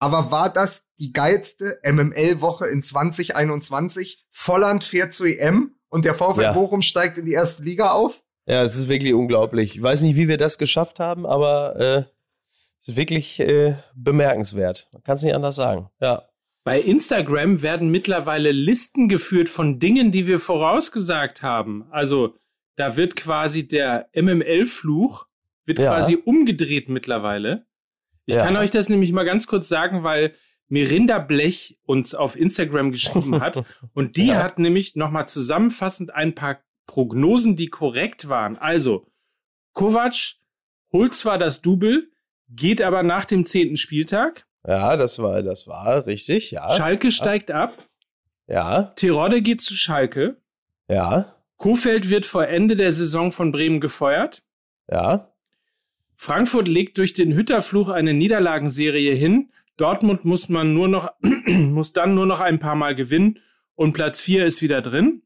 Aber war das die geilste MML-Woche in 2021? Volland fährt zur EM und der VfL ja. Bochum steigt in die erste Liga auf? Ja, es ist wirklich unglaublich. Ich weiß nicht, wie wir das geschafft haben, aber äh, es ist wirklich äh, bemerkenswert. Man kann es nicht anders sagen. Ja. Bei Instagram werden mittlerweile Listen geführt von Dingen, die wir vorausgesagt haben. Also da wird quasi der MML-Fluch wird ja. quasi umgedreht mittlerweile. Ich ja. kann euch das nämlich mal ganz kurz sagen, weil Mirinda Blech uns auf Instagram geschrieben hat und die ja. hat nämlich nochmal zusammenfassend ein paar Prognosen, die korrekt waren. Also, Kovac holt zwar das Double, geht aber nach dem zehnten Spieltag. Ja, das war, das war richtig, ja. Schalke ja. steigt ab. Ja. Tirode geht zu Schalke. Ja. Kofeld wird vor Ende der Saison von Bremen gefeuert. Ja. Frankfurt legt durch den Hütterfluch eine Niederlagenserie hin. Dortmund muss man nur noch, muss dann nur noch ein paar Mal gewinnen und Platz 4 ist wieder drin.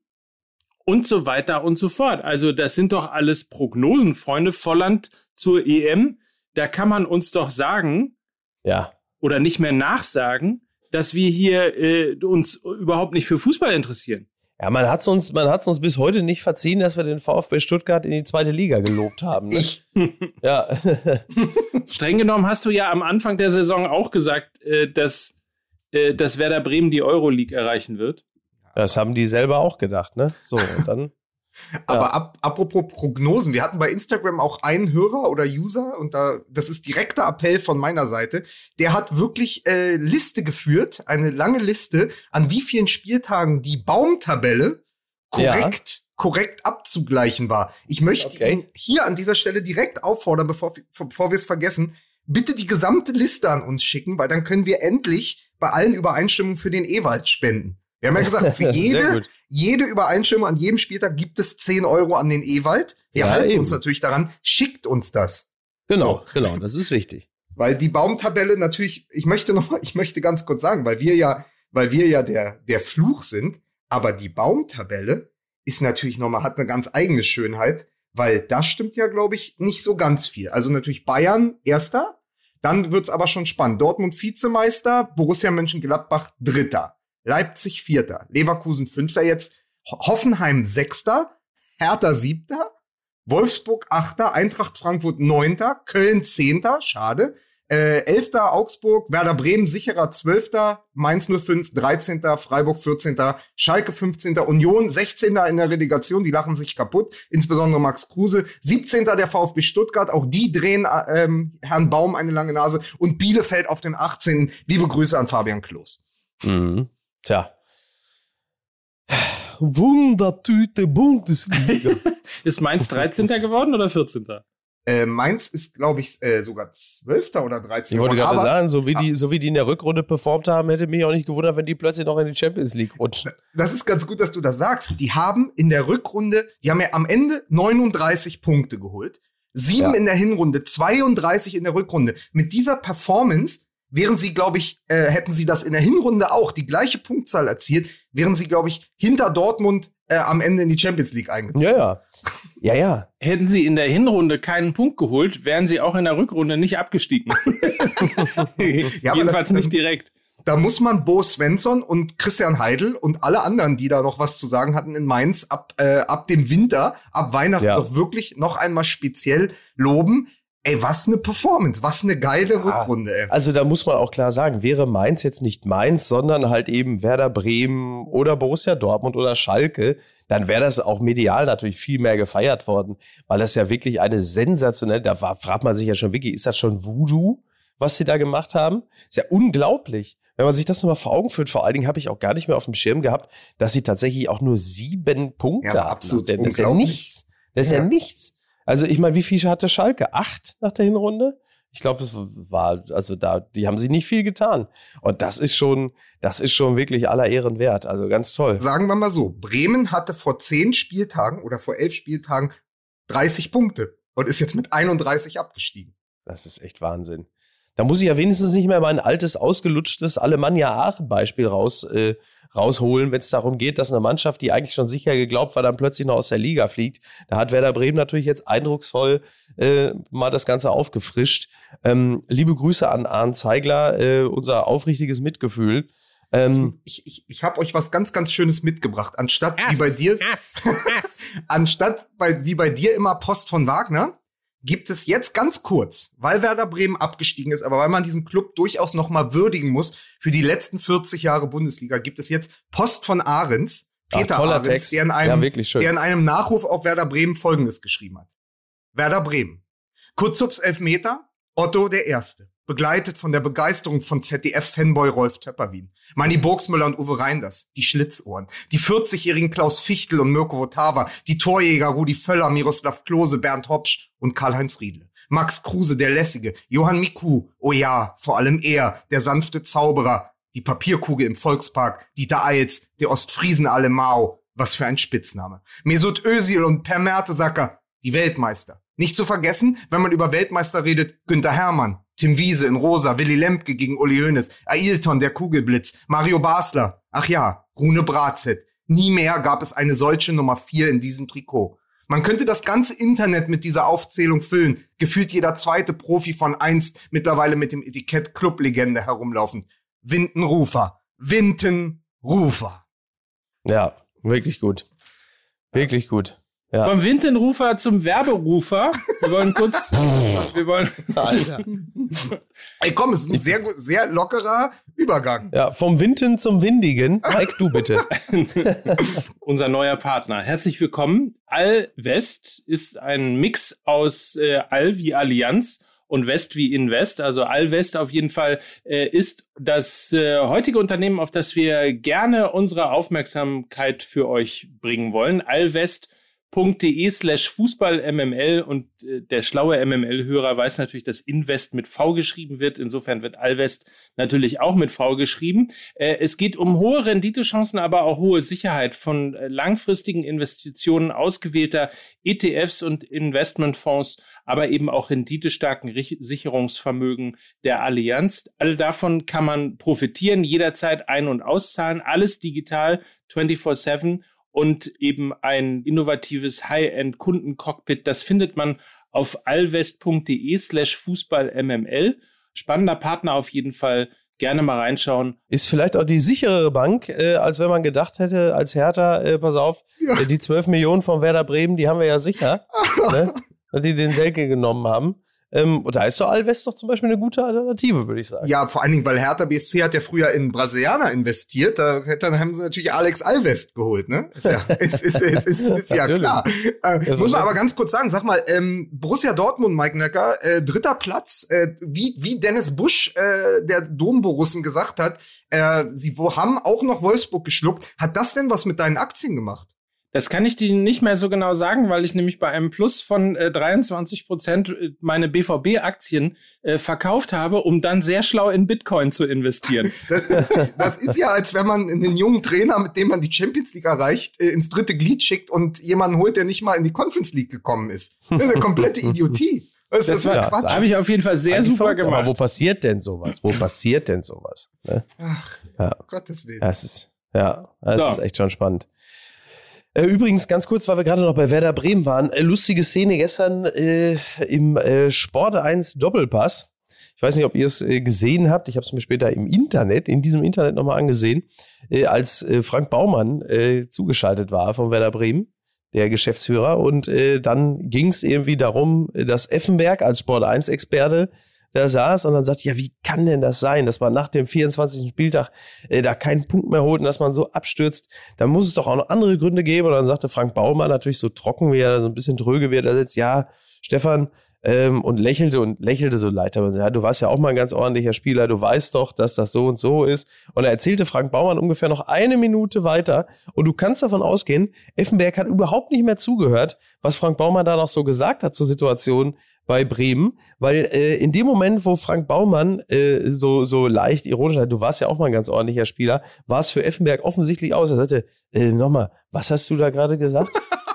Und so weiter und so fort. Also, das sind doch alles Prognosen, Freunde. Volland zur EM. Da kann man uns doch sagen, ja. oder nicht mehr nachsagen, dass wir hier äh, uns überhaupt nicht für Fußball interessieren. Ja, man hat uns, man hat's uns bis heute nicht verziehen, dass wir den VfB Stuttgart in die zweite Liga gelobt haben. Ne? Ich. ja. Streng genommen hast du ja am Anfang der Saison auch gesagt, äh, dass, äh, dass Werder Bremen die Euroleague erreichen wird. Das haben die selber auch gedacht, ne? So, und dann. Aber ja. ab, apropos Prognosen, wir hatten bei Instagram auch einen Hörer oder User und da, das ist direkter Appell von meiner Seite. Der hat wirklich äh, Liste geführt, eine lange Liste, an wie vielen Spieltagen die Baumtabelle korrekt, ja. korrekt abzugleichen war. Ich möchte okay. ihn hier an dieser Stelle direkt auffordern, bevor, bevor wir es vergessen, bitte die gesamte Liste an uns schicken, weil dann können wir endlich bei allen Übereinstimmungen für den Ewald spenden. Wir haben ja gesagt, für jede, jede Übereinstimmung an jedem Spieltag gibt es 10 Euro an den Ewald. Wir ja, halten eben. uns natürlich daran, schickt uns das. Genau, so. genau, das ist wichtig. Weil die Baumtabelle natürlich, ich möchte noch mal, ich möchte ganz kurz sagen, weil wir ja, weil wir ja der, der Fluch sind, aber die Baumtabelle ist natürlich noch mal, hat eine ganz eigene Schönheit, weil das stimmt ja, glaube ich, nicht so ganz viel. Also natürlich Bayern Erster, dann wird's aber schon spannend. Dortmund Vizemeister, Borussia Mönchengladbach Dritter. Leipzig Vierter, Leverkusen Fünfter jetzt, Hoffenheim Sechster, Hertha Siebter, Wolfsburg Achter, Eintracht Frankfurt Neunter, Köln Zehnter, schade, äh, Elfter Augsburg, Werder Bremen sicherer Zwölfter, Mainz 05 13. Freiburg 14. Schalke 15. Union 16. in der Relegation, die lachen sich kaputt, insbesondere Max Kruse, 17. der VfB Stuttgart, auch die drehen ähm, Herrn Baum eine lange Nase und Bielefeld auf den 18. Liebe Grüße an Fabian Klos. Mhm. Tja. Wundertüte Bundesliga. ist Mainz 13. geworden oder 14.? Äh, Mainz ist, glaube ich, äh, sogar 12. oder 13. Ich wollte gerade sagen, so wie, die, so wie die in der Rückrunde performt haben, hätte mich auch nicht gewundert, wenn die plötzlich noch in die Champions League rutschen. Das ist ganz gut, dass du das sagst. Die haben in der Rückrunde, die haben ja am Ende 39 Punkte geholt. Sieben ja. in der Hinrunde, 32 in der Rückrunde. Mit dieser Performance wären sie, glaube ich, äh, hätten sie das in der Hinrunde auch die gleiche Punktzahl erzielt, wären sie, glaube ich, hinter Dortmund äh, am Ende in die Champions League eingezogen. Ja, ja. Ja, ja. Hätten sie in der Hinrunde keinen Punkt geholt, wären sie auch in der Rückrunde nicht abgestiegen. ja, Jedenfalls das, nicht direkt. Da muss man Bo Svensson und Christian Heidel und alle anderen, die da noch was zu sagen hatten in Mainz, ab, äh, ab dem Winter, ab Weihnachten ja. doch wirklich noch einmal speziell loben. Ey, was eine Performance, was eine geile ja, Rückrunde, ey. Also da muss man auch klar sagen, wäre Mainz jetzt nicht Mainz, sondern halt eben Werder Bremen oder Borussia Dortmund oder Schalke, dann wäre das auch medial natürlich viel mehr gefeiert worden, weil das ja wirklich eine sensationelle, da war, fragt man sich ja schon wirklich, ist das schon Voodoo, was sie da gemacht haben? Ist ja unglaublich. Wenn man sich das nochmal vor Augen führt, vor allen Dingen habe ich auch gar nicht mehr auf dem Schirm gehabt, dass sie tatsächlich auch nur sieben Punkte ja, haben. Absolut. Das ist ja nichts. Das ist ja, ja nichts. Also ich meine, wie viel hatte Schalke? Acht nach der Hinrunde? Ich glaube, es war, also da, die haben sie nicht viel getan. Und das ist schon, das ist schon wirklich aller Ehren wert. Also ganz toll. Sagen wir mal so, Bremen hatte vor zehn Spieltagen oder vor elf Spieltagen 30 Punkte und ist jetzt mit 31 abgestiegen. Das ist echt Wahnsinn. Da muss ich ja wenigstens nicht mehr mein altes, ausgelutschtes Alemannia Aachen-Beispiel raus, äh, rausholen, wenn es darum geht, dass eine Mannschaft, die eigentlich schon sicher geglaubt war, dann plötzlich noch aus der Liga fliegt. Da hat Werder Bremen natürlich jetzt eindrucksvoll äh, mal das Ganze aufgefrischt. Ähm, liebe Grüße an Arndt Zeigler, äh, unser aufrichtiges Mitgefühl. Ähm, ich ich, ich habe euch was ganz, ganz Schönes mitgebracht. Anstatt ass, wie bei dir, ass, ass. anstatt bei, wie bei dir immer Post von Wagner, gibt es jetzt ganz kurz, weil Werder Bremen abgestiegen ist, aber weil man diesen Club durchaus noch mal würdigen muss für die letzten 40 Jahre Bundesliga, gibt es jetzt Post von Ahrens, Peter Ach, Ahrens, der in, einem, ja, der in einem Nachruf auf Werder Bremen Folgendes geschrieben hat. Werder Bremen. Kurzubs Elfmeter, Otto der Erste begleitet von der Begeisterung von ZDF-Fanboy Rolf Töpperwien. Manni Burgsmüller und Uwe Reinders, die Schlitzohren, die 40-jährigen Klaus Fichtel und Mirko Votava, die Torjäger Rudi Völler, Miroslav Klose, Bernd Hopsch und Karl-Heinz Riedle. Max Kruse, der Lässige, Johann Miku, oh ja, vor allem er, der sanfte Zauberer, die Papierkugel im Volkspark, Dieter Eils, der Ostfriesen Alemao, was für ein Spitzname. Mesut Özil und Per Mertesacker, die Weltmeister. Nicht zu vergessen, wenn man über Weltmeister redet, Günter Hermann, Tim Wiese in Rosa, Willy Lemke gegen Uli Hoeneß, Ailton, der Kugelblitz, Mario Basler. Ach ja, Rune Bratzett. Nie mehr gab es eine solche Nummer vier in diesem Trikot. Man könnte das ganze Internet mit dieser Aufzählung füllen. Gefühlt jeder zweite Profi von einst mittlerweile mit dem Etikett Clublegende herumlaufen. Wintenrufer. Wintenrufer. Ja, wirklich gut. Wirklich gut. Ja. Vom Windenrufer zum Werberufer. Wir wollen kurz. wir wollen. Alter. Ey, komm, es ist ein sehr, sehr lockerer Übergang. Ja, vom Winden zum Windigen. Mike, du bitte. Unser neuer Partner. Herzlich willkommen. Allwest ist ein Mix aus äh, All wie Allianz und West wie Invest. Also Allwest auf jeden Fall äh, ist das äh, heutige Unternehmen, auf das wir gerne unsere Aufmerksamkeit für euch bringen wollen. Allwest de slash Fußball-MML und äh, der schlaue MML-Hörer weiß natürlich, dass Invest mit V geschrieben wird. Insofern wird Alvest natürlich auch mit V geschrieben. Äh, es geht um hohe Renditechancen, aber auch hohe Sicherheit von äh, langfristigen Investitionen ausgewählter ETFs und Investmentfonds, aber eben auch renditestarken Sicherungsvermögen der Allianz. All davon kann man profitieren, jederzeit ein- und auszahlen, alles digital 24-7 und eben ein innovatives High-End-Kundencockpit. Das findet man auf alvest.de slash fußballmml. Spannender Partner auf jeden Fall. Gerne mal reinschauen. Ist vielleicht auch die sicherere Bank, äh, als wenn man gedacht hätte, als Hertha, äh, pass auf, ja. äh, die 12 Millionen von Werder Bremen, die haben wir ja sicher, ne? dass die den Selke genommen haben. Ähm, und da ist so Alves doch zum Beispiel eine gute Alternative, würde ich sagen. Ja, vor allen Dingen, weil Hertha BSC hat ja früher in Brasilianer investiert. Da dann haben sie natürlich Alex Alves geholt, ne? Ist ja, ist, ist, ist, ist, ist ja klar. Äh, muss man aber ganz kurz sagen, sag mal, ähm, Borussia Dortmund, Mike Necker, äh, dritter Platz, äh, wie, wie Dennis Busch, äh, der Domborussen gesagt hat, äh, sie haben auch noch Wolfsburg geschluckt. Hat das denn was mit deinen Aktien gemacht? Das kann ich dir nicht mehr so genau sagen, weil ich nämlich bei einem Plus von äh, 23 Prozent äh, meine BVB-Aktien äh, verkauft habe, um dann sehr schlau in Bitcoin zu investieren. Das, das, ist, das, ist, ja, als wenn man einen jungen Trainer, mit dem man die Champions League erreicht, äh, ins dritte Glied schickt und jemanden holt, der nicht mal in die Conference League gekommen ist. Das ist eine komplette Idiotie. Das, das war habe ich auf jeden Fall sehr super verrückt, gemacht. Aber wo passiert denn sowas? Wo passiert denn sowas? Ne? Ach, ja. Gottes Willen. Das ist, ja, das so. ist echt schon spannend. Äh, übrigens, ganz kurz, weil wir gerade noch bei Werder Bremen waren, äh, lustige Szene gestern äh, im äh, Sport 1 Doppelpass. Ich weiß nicht, ob ihr es äh, gesehen habt. Ich habe es mir später im Internet, in diesem Internet nochmal angesehen, äh, als Frank Baumann zugeschaltet war von Werder Bremen, der Geschäftsführer. Und dann ging es irgendwie darum, dass Effenberg als Sport 1-Experte da saß und dann sagte, ja, wie kann denn das sein, dass man nach dem 24. Spieltag äh, da keinen Punkt mehr holt und dass man so abstürzt? Da muss es doch auch noch andere Gründe geben. Und dann sagte Frank Baumann natürlich so trocken, wie er so ein bisschen tröge, wie er sitzt, ja, Stefan, ähm, und lächelte und lächelte so leid. Und ja, du warst ja auch mal ein ganz ordentlicher Spieler, du weißt doch, dass das so und so ist. Und er erzählte Frank Baumann ungefähr noch eine Minute weiter. Und du kannst davon ausgehen, Effenberg hat überhaupt nicht mehr zugehört, was Frank Baumann da noch so gesagt hat zur Situation bei Bremen, weil äh, in dem Moment, wo Frank Baumann äh, so, so leicht ironisch hat, du warst ja auch mal ein ganz ordentlicher Spieler, war es für Effenberg offensichtlich aus. Er sagte, äh, nochmal, was hast du da gerade gesagt?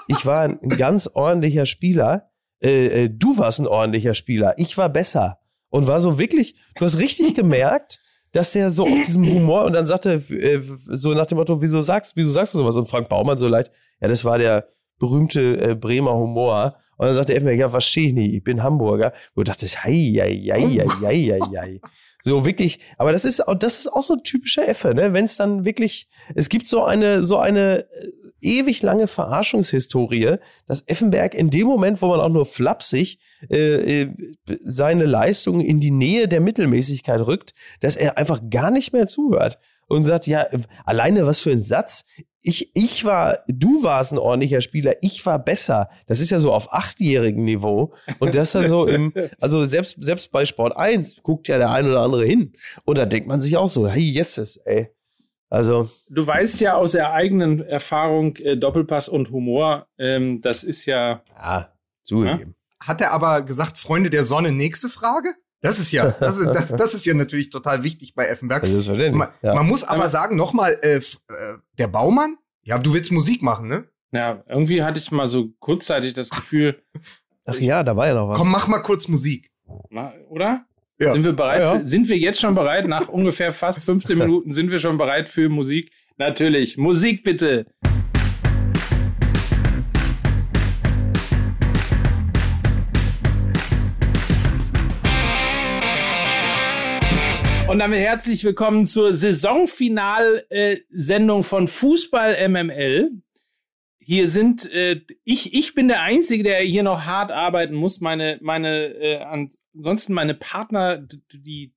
Ich war ein ganz ordentlicher Spieler. Äh, äh, du warst ein ordentlicher Spieler. Ich war besser. Und war so wirklich, du hast richtig gemerkt, dass der so auf diesem Humor und dann sagte äh, so nach dem Motto, wieso sagst, wieso sagst du sowas? Und Frank Baumann so leicht, ja, das war der berühmte äh, Bremer Humor. Und dann sagte er ja, verstehe ich nicht, ich bin Hamburger. Wo du dachtest, hei, hei, hei, hei, hei, hei. So wirklich, aber das ist, das ist auch so ein typischer Effe, ne? Wenn es dann wirklich, es gibt so eine, so eine äh, ewig lange Verarschungshistorie, dass Effenberg in dem Moment, wo man auch nur flapsig äh, äh, seine Leistung in die Nähe der Mittelmäßigkeit rückt, dass er einfach gar nicht mehr zuhört und sagt, ja, alleine was für ein Satz. Ich, ich war, du warst ein ordentlicher Spieler, ich war besser. Das ist ja so auf achtjährigem Niveau. Und das dann so im, also selbst, selbst bei Sport 1 guckt ja der ein oder andere hin. Und da denkt man sich auch so, hey, yes, ey. Also. Du weißt ja aus der eigenen Erfahrung, äh, Doppelpass und Humor, ähm, das ist ja. Ja, zugegeben. Ja? Hat er aber gesagt, Freunde der Sonne, nächste Frage? Das ist ja, das ist, das, das ist ja natürlich total wichtig bei Effenberg. Man, ja. man muss aber, sagen, nochmal, äh, äh, der Baumann, ja, du willst Musik machen, ne? Ja, irgendwie hatte ich mal so kurzzeitig das Gefühl. Ach ja, da war ja noch was. Komm, mach mal kurz Musik. Oder? Ja. Sind wir bereit? Ja, ja. Für, sind wir jetzt schon bereit? Nach ungefähr fast 15 Minuten sind wir schon bereit für Musik? Natürlich. Musik bitte. Und damit herzlich willkommen zur Saisonfinal-Sendung von Fußball MML. Hier sind äh, ich ich bin der einzige, der hier noch hart arbeiten muss. Meine meine äh, ansonsten meine Partner die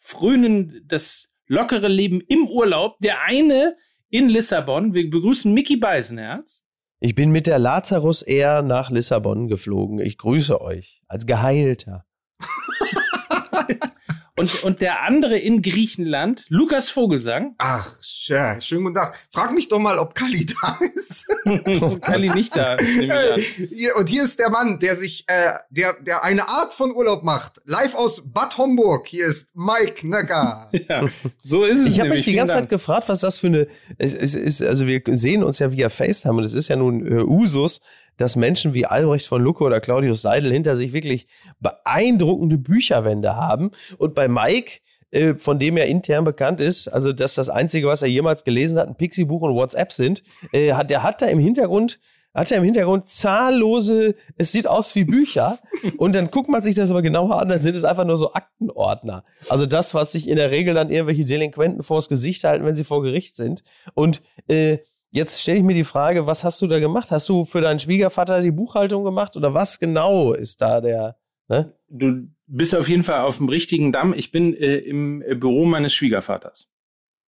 frönen das lockere Leben im Urlaub. Der eine in Lissabon. Wir begrüßen Mickey Beisenherz. Ich bin mit der Lazarus Air nach Lissabon geflogen. Ich grüße euch als Geheilter. Und, und der andere in Griechenland, Lukas Vogelsang. Ach, ja, schönen guten Tag. Frag mich doch mal, ob Kali da ist. Kali nicht da. Hier, und hier ist der Mann, der sich, äh, der, der eine Art von Urlaub macht. Live aus Bad Homburg. Hier ist Mike Nöcker. ja, so ist es. Ich habe mich die ganze Dank. Zeit gefragt, was das für eine. Es, es ist, also wir sehen uns ja via FaceTime und es ist ja nun äh, Usus, dass Menschen wie Albrecht von Lucke oder Claudius Seidel hinter sich wirklich beeindruckende Bücherwände haben. Und bei Mike, äh, von dem er intern bekannt ist, also dass das Einzige, was er jemals gelesen hat, ein Pixie-Buch und WhatsApp sind, äh, hat, der hat da im Hintergrund hat er im Hintergrund zahllose, es sieht aus wie Bücher. Und dann guckt man sich das aber genauer an, dann sind es einfach nur so Aktenordner. Also das, was sich in der Regel dann irgendwelche Delinquenten vors Gesicht halten, wenn sie vor Gericht sind. Und äh, Jetzt stelle ich mir die Frage, was hast du da gemacht? Hast du für deinen Schwiegervater die Buchhaltung gemacht oder was genau ist da der? Ne? Du bist auf jeden Fall auf dem richtigen Damm. Ich bin äh, im Büro meines Schwiegervaters.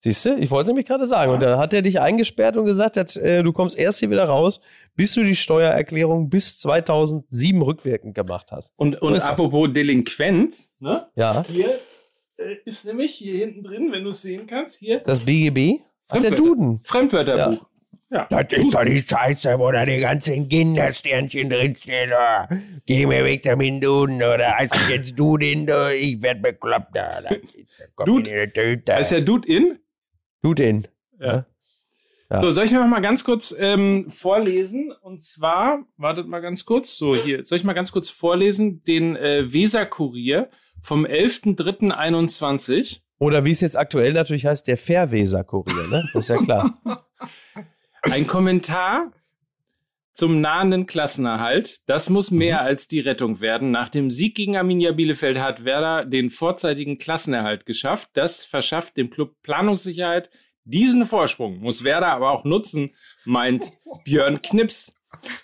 Siehst du, ich wollte nämlich gerade sagen. Ja. Und dann hat er dich eingesperrt und gesagt, dass, äh, du kommst erst hier wieder raus, bis du die Steuererklärung bis 2007 rückwirkend gemacht hast. Und, und apropos delinquent, ne? Ja. Hier äh, ist nämlich hier hinten drin, wenn du es sehen kannst, hier. Das BGB? Ach, der Duden. Fremdwörterbuch. Ja. Ja. Das ist doch die Scheiße, wo da die ganzen Kindersternchen drinstehen. Oder? Geh mir weg damit, Duden. Oder heißt es jetzt Dudin? Ich werd bekloppt. Da. Dude, ist der Dude in? Dude in. Ja. ja. So, soll ich noch mal ganz kurz ähm, vorlesen? Und zwar, wartet mal ganz kurz, so hier, soll ich mal ganz kurz vorlesen, den äh, Weser-Kurier vom 11.03.21. Oder wie es jetzt aktuell natürlich heißt, der Fairweser-Kurier, ne? Das ist ja klar. Ein Kommentar zum nahenden Klassenerhalt. Das muss mehr mhm. als die Rettung werden. Nach dem Sieg gegen Arminia Bielefeld hat Werder den vorzeitigen Klassenerhalt geschafft. Das verschafft dem Club Planungssicherheit. Diesen Vorsprung muss Werder aber auch nutzen, meint Björn Knips.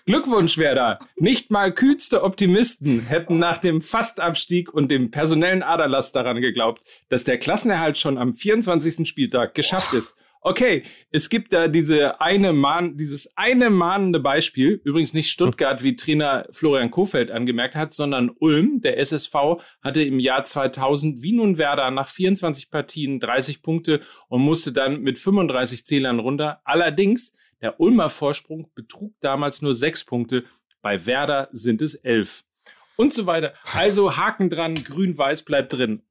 Glückwunsch, Werder! Nicht mal kühlste Optimisten hätten nach dem Fastabstieg und dem personellen Aderlass daran geglaubt, dass der Klassenerhalt schon am 24. Spieltag geschafft ist. Okay, es gibt da diese eine Mahn, dieses eine mahnende Beispiel, übrigens nicht Stuttgart, wie Trainer Florian Kofeld angemerkt hat, sondern Ulm. Der SSV hatte im Jahr 2000 wie nun Werder nach 24 Partien 30 Punkte und musste dann mit 35 Zählern runter. Allerdings der Ulmer Vorsprung betrug damals nur sechs Punkte, bei Werder sind es elf. Und so weiter. Also Haken dran, grün-weiß bleibt drin.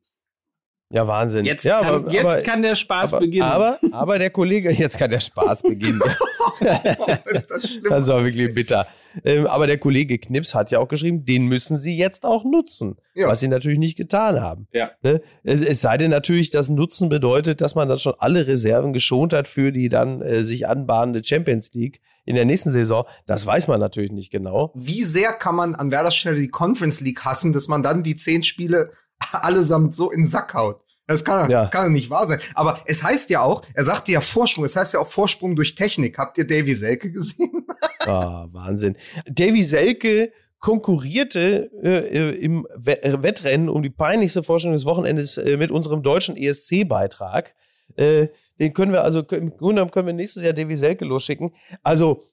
Ja, Wahnsinn. Jetzt, ja, kann, aber, jetzt aber, kann der Spaß aber, beginnen. Aber, aber der Kollege, jetzt kann der Spaß beginnen. das, ist das, das war wirklich bitter. Ähm, aber der Kollege Knips hat ja auch geschrieben, den müssen sie jetzt auch nutzen. Ja. Was sie natürlich nicht getan haben. Ja. Ne? Es sei denn natürlich, dass Nutzen bedeutet, dass man dann schon alle Reserven geschont hat für die dann äh, sich anbahnende Champions League in der nächsten Saison. Das weiß man natürlich nicht genau. Wie sehr kann man an Werders Stelle die Conference League hassen, dass man dann die zehn Spiele allesamt so in den Sack haut? Das kann, ja. kann nicht wahr sein. Aber es heißt ja auch, er sagte ja Vorsprung, es heißt ja auch Vorsprung durch Technik. Habt ihr Davy Selke gesehen? Ah, oh, Wahnsinn. Davy Selke konkurrierte äh, im Wettrennen um die peinlichste Vorstellung des Wochenendes äh, mit unserem deutschen ESC-Beitrag. Äh, den können wir also, im Grunde genommen können wir nächstes Jahr Davy Selke losschicken. Also,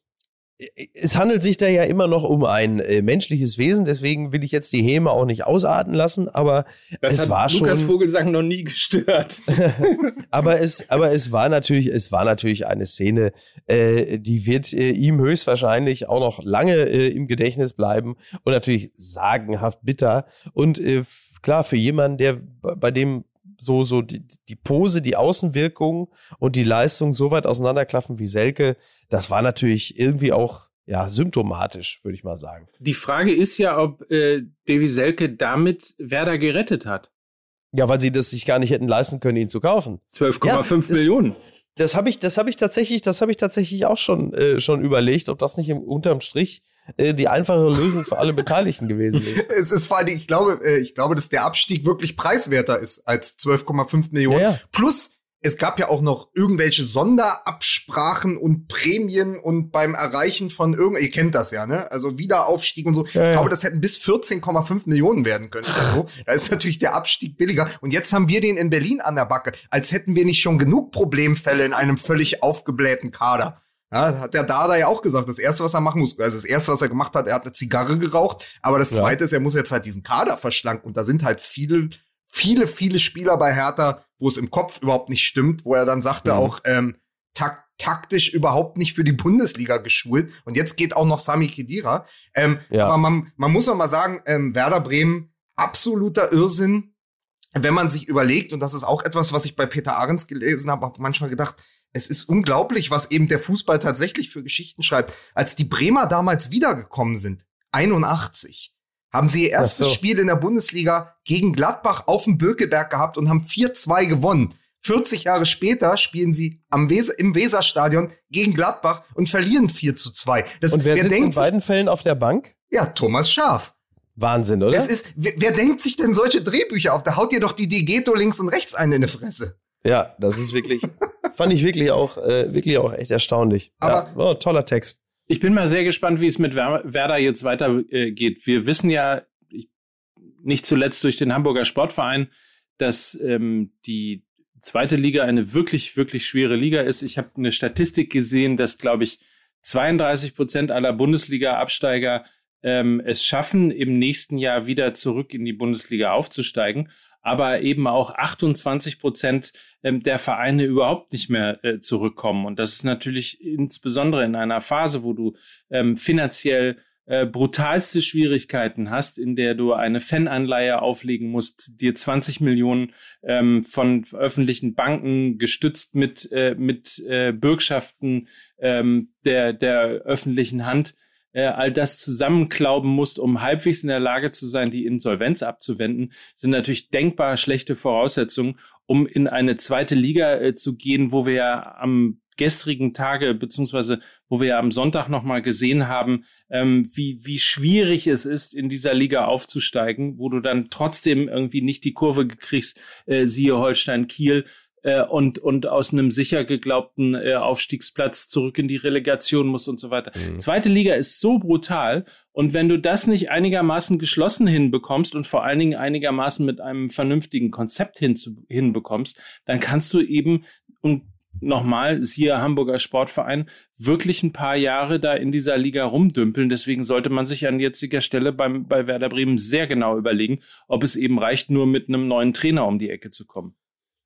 es handelt sich da ja immer noch um ein äh, menschliches Wesen, deswegen will ich jetzt die Häme auch nicht ausarten lassen, aber das es hat war schon. Lukas Vogelsang noch nie gestört. aber es, aber es war natürlich, es war natürlich eine Szene, äh, die wird äh, ihm höchstwahrscheinlich auch noch lange äh, im Gedächtnis bleiben und natürlich sagenhaft bitter. Und äh, klar, für jemanden, der bei dem so, so die, die Pose, die Außenwirkung und die Leistung so weit auseinanderklaffen wie Selke, das war natürlich irgendwie auch ja, symptomatisch, würde ich mal sagen. Die Frage ist ja, ob äh, Davy Selke damit Werder gerettet hat. Ja, weil sie das sich gar nicht hätten leisten können, ihn zu kaufen. 12,5 ja, Millionen. Das habe ich, das habe ich tatsächlich, das habe ich tatsächlich auch schon, äh, schon überlegt, ob das nicht im, unterm Strich äh, die einfache Lösung für alle Beteiligten gewesen ist. es ist vor allem, ich glaube, äh, ich glaube, dass der Abstieg wirklich preiswerter ist als 12,5 Millionen. Ja, ja. Plus, es gab ja auch noch irgendwelche Sonderabsprachen und Prämien und beim Erreichen von irgend, ihr kennt das ja, ne? Also Wiederaufstieg und so. Ja, ich glaube, das hätten bis 14,5 Millionen werden können oder so. Da ist natürlich der Abstieg billiger. Und jetzt haben wir den in Berlin an der Backe, als hätten wir nicht schon genug Problemfälle in einem völlig aufgeblähten Kader. Ja, hat der Dada ja auch gesagt. Das erste, was er machen muss, also das erste, was er gemacht hat, er hat eine Zigarre geraucht. Aber das zweite ja. ist, er muss jetzt halt diesen Kader verschlanken. Und da sind halt viele, viele, viele Spieler bei Hertha, wo es im Kopf überhaupt nicht stimmt, wo er dann sagte mhm. auch, ähm, tak taktisch überhaupt nicht für die Bundesliga geschult. Und jetzt geht auch noch Sami Kedira. Ähm, ja. Aber man, man muss noch mal sagen, ähm, Werder Bremen, absoluter Irrsinn. Wenn man sich überlegt, und das ist auch etwas, was ich bei Peter Ahrens gelesen habe, habe manchmal gedacht, es ist unglaublich, was eben der Fußball tatsächlich für Geschichten schreibt. Als die Bremer damals wiedergekommen sind, 81, haben sie ihr erstes so. Spiel in der Bundesliga gegen Gladbach auf dem Bökelberg gehabt und haben 4-2 gewonnen. 40 Jahre später spielen sie am Weser, im Weserstadion gegen Gladbach und verlieren 4 zu 2. Das, und wer, wer sitzt denkt in beiden Fällen auf der Bank? Ja, Thomas Schaf. Wahnsinn, oder? Es ist, wer, wer denkt sich denn solche Drehbücher auf? Da haut ihr doch die Digeto links und rechts einen in die Fresse. Ja, das ist wirklich, fand ich wirklich auch, äh, wirklich auch echt erstaunlich. Aber ja, oh, toller Text. Ich bin mal sehr gespannt, wie es mit Werder jetzt weitergeht. Äh, Wir wissen ja, ich, nicht zuletzt durch den Hamburger Sportverein, dass ähm, die zweite Liga eine wirklich, wirklich schwere Liga ist. Ich habe eine Statistik gesehen, dass, glaube ich, 32 Prozent aller Bundesliga-Absteiger ähm, es schaffen, im nächsten Jahr wieder zurück in die Bundesliga aufzusteigen aber eben auch 28 Prozent ähm, der Vereine überhaupt nicht mehr äh, zurückkommen. Und das ist natürlich insbesondere in einer Phase, wo du ähm, finanziell äh, brutalste Schwierigkeiten hast, in der du eine Fananleihe auflegen musst, dir 20 Millionen ähm, von öffentlichen Banken gestützt mit, äh, mit äh, Bürgschaften ähm, der, der öffentlichen Hand äh, all das zusammenklauben musst, um halbwegs in der Lage zu sein, die Insolvenz abzuwenden, sind natürlich denkbar schlechte Voraussetzungen, um in eine zweite Liga äh, zu gehen, wo wir ja am gestrigen Tage, beziehungsweise wo wir ja am Sonntag nochmal gesehen haben, ähm, wie, wie schwierig es ist, in dieser Liga aufzusteigen, wo du dann trotzdem irgendwie nicht die Kurve kriegst, äh, siehe Holstein Kiel, äh, und, und aus einem sicher geglaubten äh, Aufstiegsplatz zurück in die Relegation muss und so weiter. Mhm. Zweite Liga ist so brutal und wenn du das nicht einigermaßen geschlossen hinbekommst und vor allen Dingen einigermaßen mit einem vernünftigen Konzept hinzu, hinbekommst, dann kannst du eben und nochmal, siehe Hamburger Sportverein, wirklich ein paar Jahre da in dieser Liga rumdümpeln. Deswegen sollte man sich an jetziger Stelle beim, bei Werder Bremen sehr genau überlegen, ob es eben reicht, nur mit einem neuen Trainer um die Ecke zu kommen.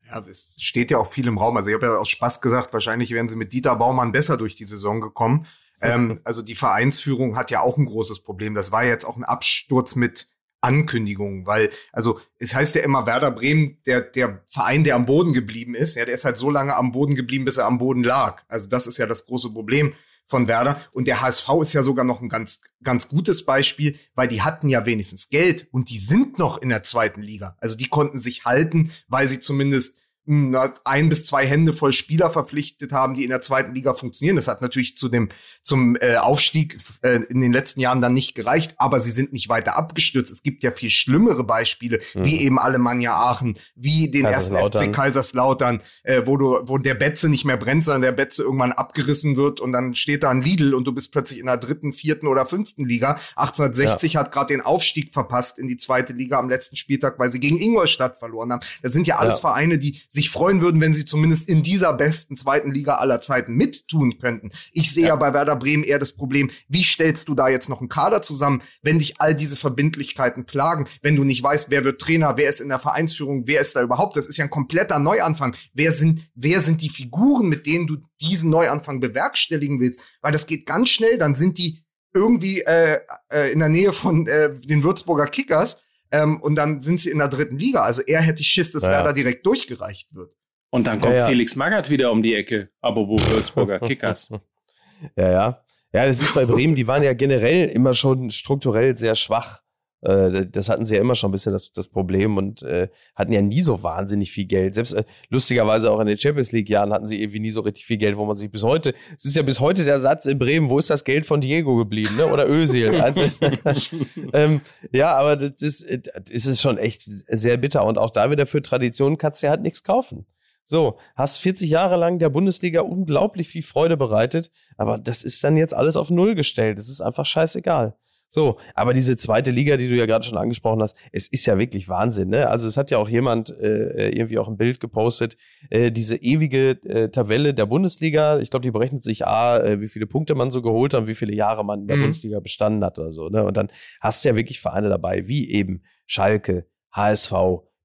Ja, es steht ja auch viel im Raum. Also ich habe ja aus Spaß gesagt, wahrscheinlich wären sie mit Dieter Baumann besser durch die Saison gekommen. Ähm, also die Vereinsführung hat ja auch ein großes Problem. Das war jetzt auch ein Absturz mit Ankündigungen, weil, also es heißt ja immer Werder Bremen, der, der Verein, der am Boden geblieben ist, ja, der ist halt so lange am Boden geblieben, bis er am Boden lag. Also das ist ja das große Problem von Werder. Und der HSV ist ja sogar noch ein ganz, ganz gutes Beispiel, weil die hatten ja wenigstens Geld und die sind noch in der zweiten Liga. Also die konnten sich halten, weil sie zumindest ein bis zwei Hände voll Spieler verpflichtet haben, die in der zweiten Liga funktionieren. Das hat natürlich zu dem zum äh, Aufstieg äh, in den letzten Jahren dann nicht gereicht, aber sie sind nicht weiter abgestürzt. Es gibt ja viel schlimmere Beispiele, mhm. wie eben Alemannia Aachen, wie den ersten FC Kaiserslautern, äh, wo du wo der Betze nicht mehr brennt, sondern der Betze irgendwann abgerissen wird und dann steht da ein Lidl und du bist plötzlich in der dritten, vierten oder fünften Liga. 1860 ja. hat gerade den Aufstieg verpasst in die zweite Liga am letzten Spieltag, weil sie gegen Ingolstadt verloren haben. Das sind ja alles ja. Vereine, die sich freuen würden, wenn sie zumindest in dieser besten zweiten Liga aller Zeiten mittun könnten. Ich sehe ja. ja bei Werder Bremen eher das Problem, wie stellst du da jetzt noch einen Kader zusammen, wenn dich all diese Verbindlichkeiten plagen, wenn du nicht weißt, wer wird Trainer, wer ist in der Vereinsführung, wer ist da überhaupt? Das ist ja ein kompletter Neuanfang. Wer sind, wer sind die Figuren, mit denen du diesen Neuanfang bewerkstelligen willst? Weil das geht ganz schnell, dann sind die irgendwie äh, äh, in der Nähe von äh, den Würzburger Kickers ähm, und dann sind sie in der dritten Liga. Also er hätte Schiss, dass ja. Werder direkt durchgereicht wird. Und dann kommt ja, ja. Felix Magath wieder um die Ecke, apropos Würzburger Kickers. ja, ja. Ja, das ist bei Bremen, die waren ja generell immer schon strukturell sehr schwach. Äh, das hatten sie ja immer schon ein bisschen das, das Problem und äh, hatten ja nie so wahnsinnig viel Geld. Selbst äh, lustigerweise auch in den Champions League-Jahren hatten sie irgendwie nie so richtig viel Geld, wo man sich bis heute, es ist ja bis heute der Satz in Bremen, wo ist das Geld von Diego geblieben, ne? Oder Özil. also, ähm, ja, aber das ist, das ist schon echt sehr bitter und auch da wieder für Tradition kannst du ja halt nichts kaufen. So, hast 40 Jahre lang der Bundesliga unglaublich viel Freude bereitet, aber das ist dann jetzt alles auf Null gestellt. Das ist einfach scheißegal. So, aber diese zweite Liga, die du ja gerade schon angesprochen hast, es ist ja wirklich Wahnsinn, ne? Also es hat ja auch jemand äh, irgendwie auch ein Bild gepostet, äh, diese ewige äh, Tabelle der Bundesliga. Ich glaube, die berechnet sich a, äh, wie viele Punkte man so geholt hat und wie viele Jahre man in der mhm. Bundesliga bestanden hat oder so, ne? Und dann hast du ja wirklich Vereine dabei, wie eben Schalke, HSV,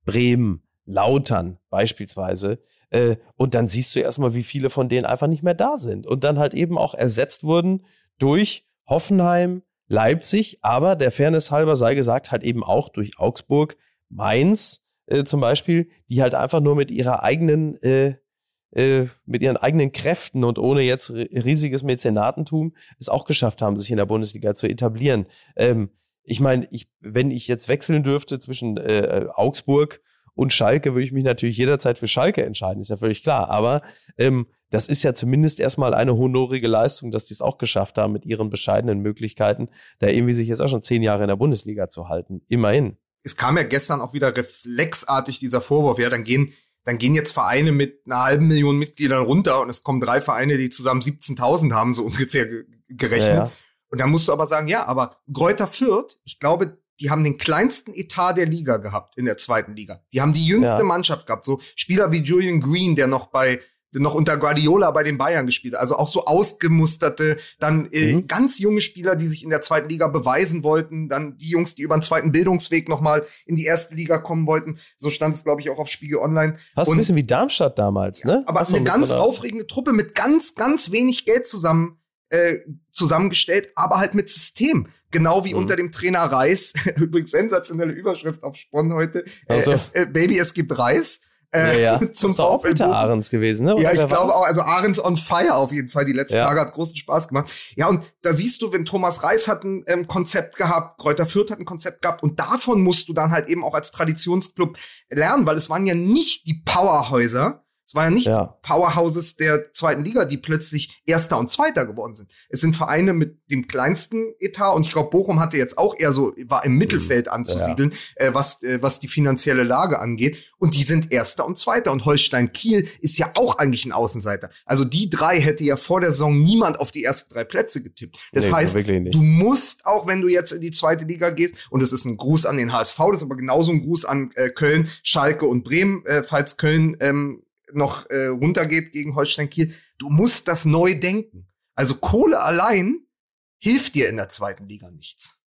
Bremen, Lautern beispielsweise. Äh, und dann siehst du erstmal, wie viele von denen einfach nicht mehr da sind und dann halt eben auch ersetzt wurden durch Hoffenheim, Leipzig, aber der Fairness halber sei gesagt, halt eben auch durch Augsburg, Mainz äh, zum Beispiel, die halt einfach nur mit ihrer eigenen, äh, äh, mit ihren eigenen Kräften und ohne jetzt riesiges Mäzenatentum es auch geschafft haben, sich in der Bundesliga zu etablieren. Ähm, ich meine, ich, wenn ich jetzt wechseln dürfte zwischen äh, Augsburg und Schalke, würde ich mich natürlich jederzeit für Schalke entscheiden, ist ja völlig klar. Aber ähm, das ist ja zumindest erstmal eine honorige Leistung, dass die es auch geschafft haben, mit ihren bescheidenen Möglichkeiten, da irgendwie sich jetzt auch schon zehn Jahre in der Bundesliga zu halten. Immerhin. Es kam ja gestern auch wieder reflexartig dieser Vorwurf, ja, dann gehen, dann gehen jetzt Vereine mit einer halben Million Mitgliedern runter und es kommen drei Vereine, die zusammen 17.000 haben, so ungefähr gerechnet. Ja, ja. Und dann musst du aber sagen, ja, aber Gräuter Fürth, ich glaube, die haben den kleinsten Etat der Liga gehabt in der zweiten Liga. Die haben die jüngste ja. Mannschaft gehabt. So Spieler wie Julian Green, der noch bei noch unter Guardiola bei den Bayern gespielt. Also auch so ausgemusterte, dann äh, mhm. ganz junge Spieler, die sich in der zweiten Liga beweisen wollten, dann die Jungs, die über den zweiten Bildungsweg nochmal in die erste Liga kommen wollten. So stand es, glaube ich, auch auf Spiegel Online. Fast ein bisschen wie Darmstadt damals, ne? aber so, eine ganz so aufregende Truppe mit ganz, ganz wenig Geld zusammen äh, zusammengestellt, aber halt mit System. Genau wie mhm. unter dem Trainer Reis. Übrigens sensationelle Überschrift auf Spon heute. Also. Äh, es, äh, Baby, es gibt Reis. Äh, ja, ja. Zum das ist auch Peter Ahrens gewesen, ne? Oder ja, ich glaube auch, also Ahrens on fire auf jeden Fall. Die letzten ja. Tage hat großen Spaß gemacht. Ja, und da siehst du, wenn Thomas Reis hat ein ähm, Konzept gehabt, Kräuter Fürth hat ein Konzept gehabt und davon musst du dann halt eben auch als Traditionsclub lernen, weil es waren ja nicht die Powerhäuser, es war ja nicht ja. Powerhouses der zweiten Liga, die plötzlich Erster und Zweiter geworden sind. Es sind Vereine mit dem kleinsten Etat und ich glaube, Bochum hatte jetzt auch eher so, war im Mittelfeld mhm. anzusiedeln, ja. äh, was, äh, was die finanzielle Lage angeht. Und die sind Erster und Zweiter. Und Holstein Kiel ist ja auch eigentlich ein Außenseiter. Also die drei hätte ja vor der Saison niemand auf die ersten drei Plätze getippt. Das nee, heißt, du musst, auch wenn du jetzt in die zweite Liga gehst, und es ist ein Gruß an den HSV, das ist aber genauso ein Gruß an äh, Köln, Schalke und Bremen, äh, falls Köln ähm, noch äh, runtergeht gegen Holstein Kiel. Du musst das neu denken. Also Kohle allein hilft dir in der zweiten Liga nichts.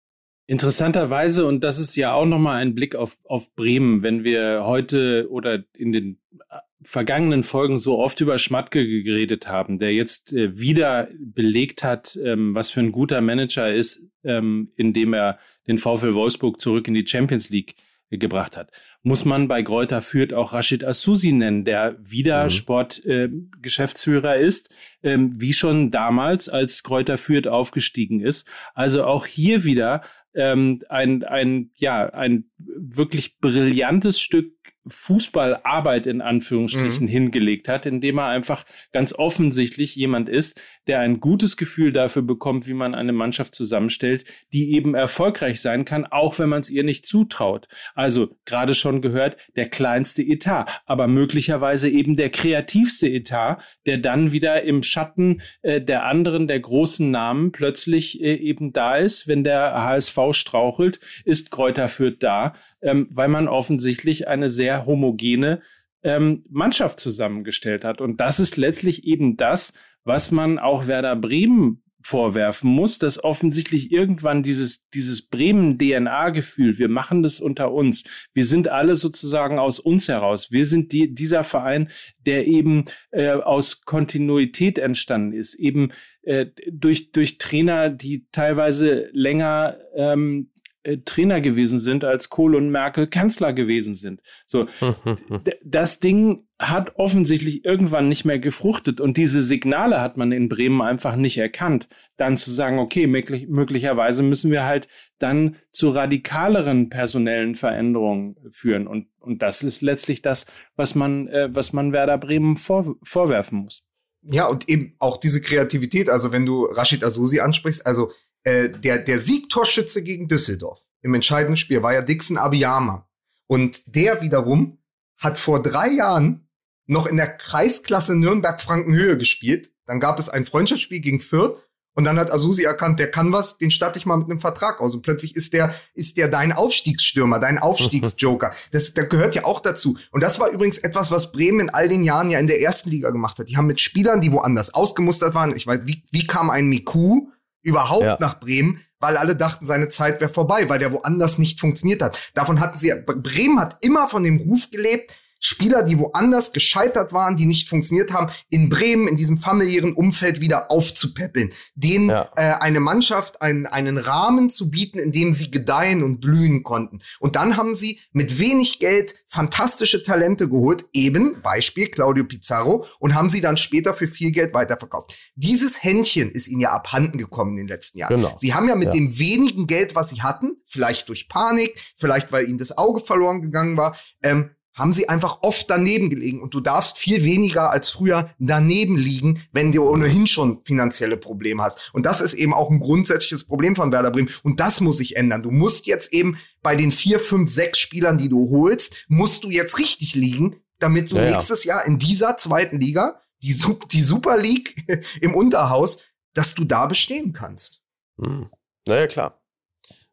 Interessanterweise, und das ist ja auch nochmal ein Blick auf, auf Bremen, wenn wir heute oder in den äh, vergangenen Folgen so oft über Schmatke geredet haben, der jetzt äh, wieder belegt hat, ähm, was für ein guter Manager ist, ähm, indem er den VfL Wolfsburg zurück in die Champions League gebracht hat. Muss man bei Gräuter Fürth auch Rashid Asusi nennen, der wieder mhm. Sportgeschäftsführer äh, ist, ähm, wie schon damals, als Gräuter Fürth aufgestiegen ist. Also auch hier wieder ähm, ein, ein, ja, ein wirklich brillantes Stück Fußballarbeit in Anführungsstrichen mhm. hingelegt hat, indem er einfach ganz offensichtlich jemand ist, der ein gutes Gefühl dafür bekommt, wie man eine Mannschaft zusammenstellt, die eben erfolgreich sein kann, auch wenn man es ihr nicht zutraut. Also gerade schon gehört, der kleinste Etat, aber möglicherweise eben der kreativste Etat, der dann wieder im Schatten äh, der anderen, der großen Namen plötzlich äh, eben da ist, wenn der HSV strauchelt, ist Kräuter Fürth da, ähm, weil man offensichtlich eine sehr sehr homogene ähm, Mannschaft zusammengestellt hat. Und das ist letztlich eben das, was man auch Werder Bremen vorwerfen muss, dass offensichtlich irgendwann dieses, dieses Bremen-DNA-Gefühl, wir machen das unter uns, wir sind alle sozusagen aus uns heraus, wir sind die, dieser Verein, der eben äh, aus Kontinuität entstanden ist, eben äh, durch, durch Trainer, die teilweise länger ähm, äh, Trainer gewesen sind, als Kohl und Merkel Kanzler gewesen sind. So, das Ding hat offensichtlich irgendwann nicht mehr gefruchtet und diese Signale hat man in Bremen einfach nicht erkannt. Dann zu sagen, okay, möglich, möglicherweise müssen wir halt dann zu radikaleren personellen Veränderungen führen und und das ist letztlich das, was man äh, was man Werder Bremen vor, vorwerfen muss. Ja, und eben auch diese Kreativität, also wenn du Rashid Asusi ansprichst, also äh, der, der Siegtorschütze gegen Düsseldorf im entscheidenden Spiel war ja Dixon Abiyama. Und der wiederum hat vor drei Jahren noch in der Kreisklasse Nürnberg-Frankenhöhe gespielt. Dann gab es ein Freundschaftsspiel gegen Fürth und dann hat Asusi erkannt, der kann was, den starte ich mal mit einem Vertrag aus. Und plötzlich ist der, ist der dein Aufstiegsstürmer, dein Aufstiegsjoker. Das, das gehört ja auch dazu. Und das war übrigens etwas, was Bremen in all den Jahren ja in der ersten Liga gemacht hat. Die haben mit Spielern, die woanders ausgemustert waren, ich weiß, wie, wie kam ein Miku überhaupt ja. nach Bremen, weil alle dachten, seine Zeit wäre vorbei, weil der woanders nicht funktioniert hat. Davon hatten sie, Bremen hat immer von dem Ruf gelebt, Spieler, die woanders gescheitert waren, die nicht funktioniert haben, in Bremen, in diesem familiären Umfeld wieder aufzupäppeln. Denen ja. äh, eine Mannschaft einen, einen Rahmen zu bieten, in dem sie gedeihen und blühen konnten. Und dann haben sie mit wenig Geld fantastische Talente geholt, eben Beispiel Claudio Pizarro, und haben sie dann später für viel Geld weiterverkauft. Dieses Händchen ist ihnen ja abhanden gekommen in den letzten Jahren. Genau. Sie haben ja mit ja. dem wenigen Geld, was sie hatten, vielleicht durch Panik, vielleicht weil ihnen das Auge verloren gegangen war, ähm, haben sie einfach oft daneben gelegen und du darfst viel weniger als früher daneben liegen, wenn du ohnehin schon finanzielle Probleme hast. Und das ist eben auch ein grundsätzliches Problem von Werder Bremen und das muss sich ändern. Du musst jetzt eben bei den vier, fünf, sechs Spielern, die du holst, musst du jetzt richtig liegen, damit du ja, nächstes ja. Jahr in dieser zweiten Liga, die, die Super League im Unterhaus, dass du da bestehen kannst. Hm. Naja, klar.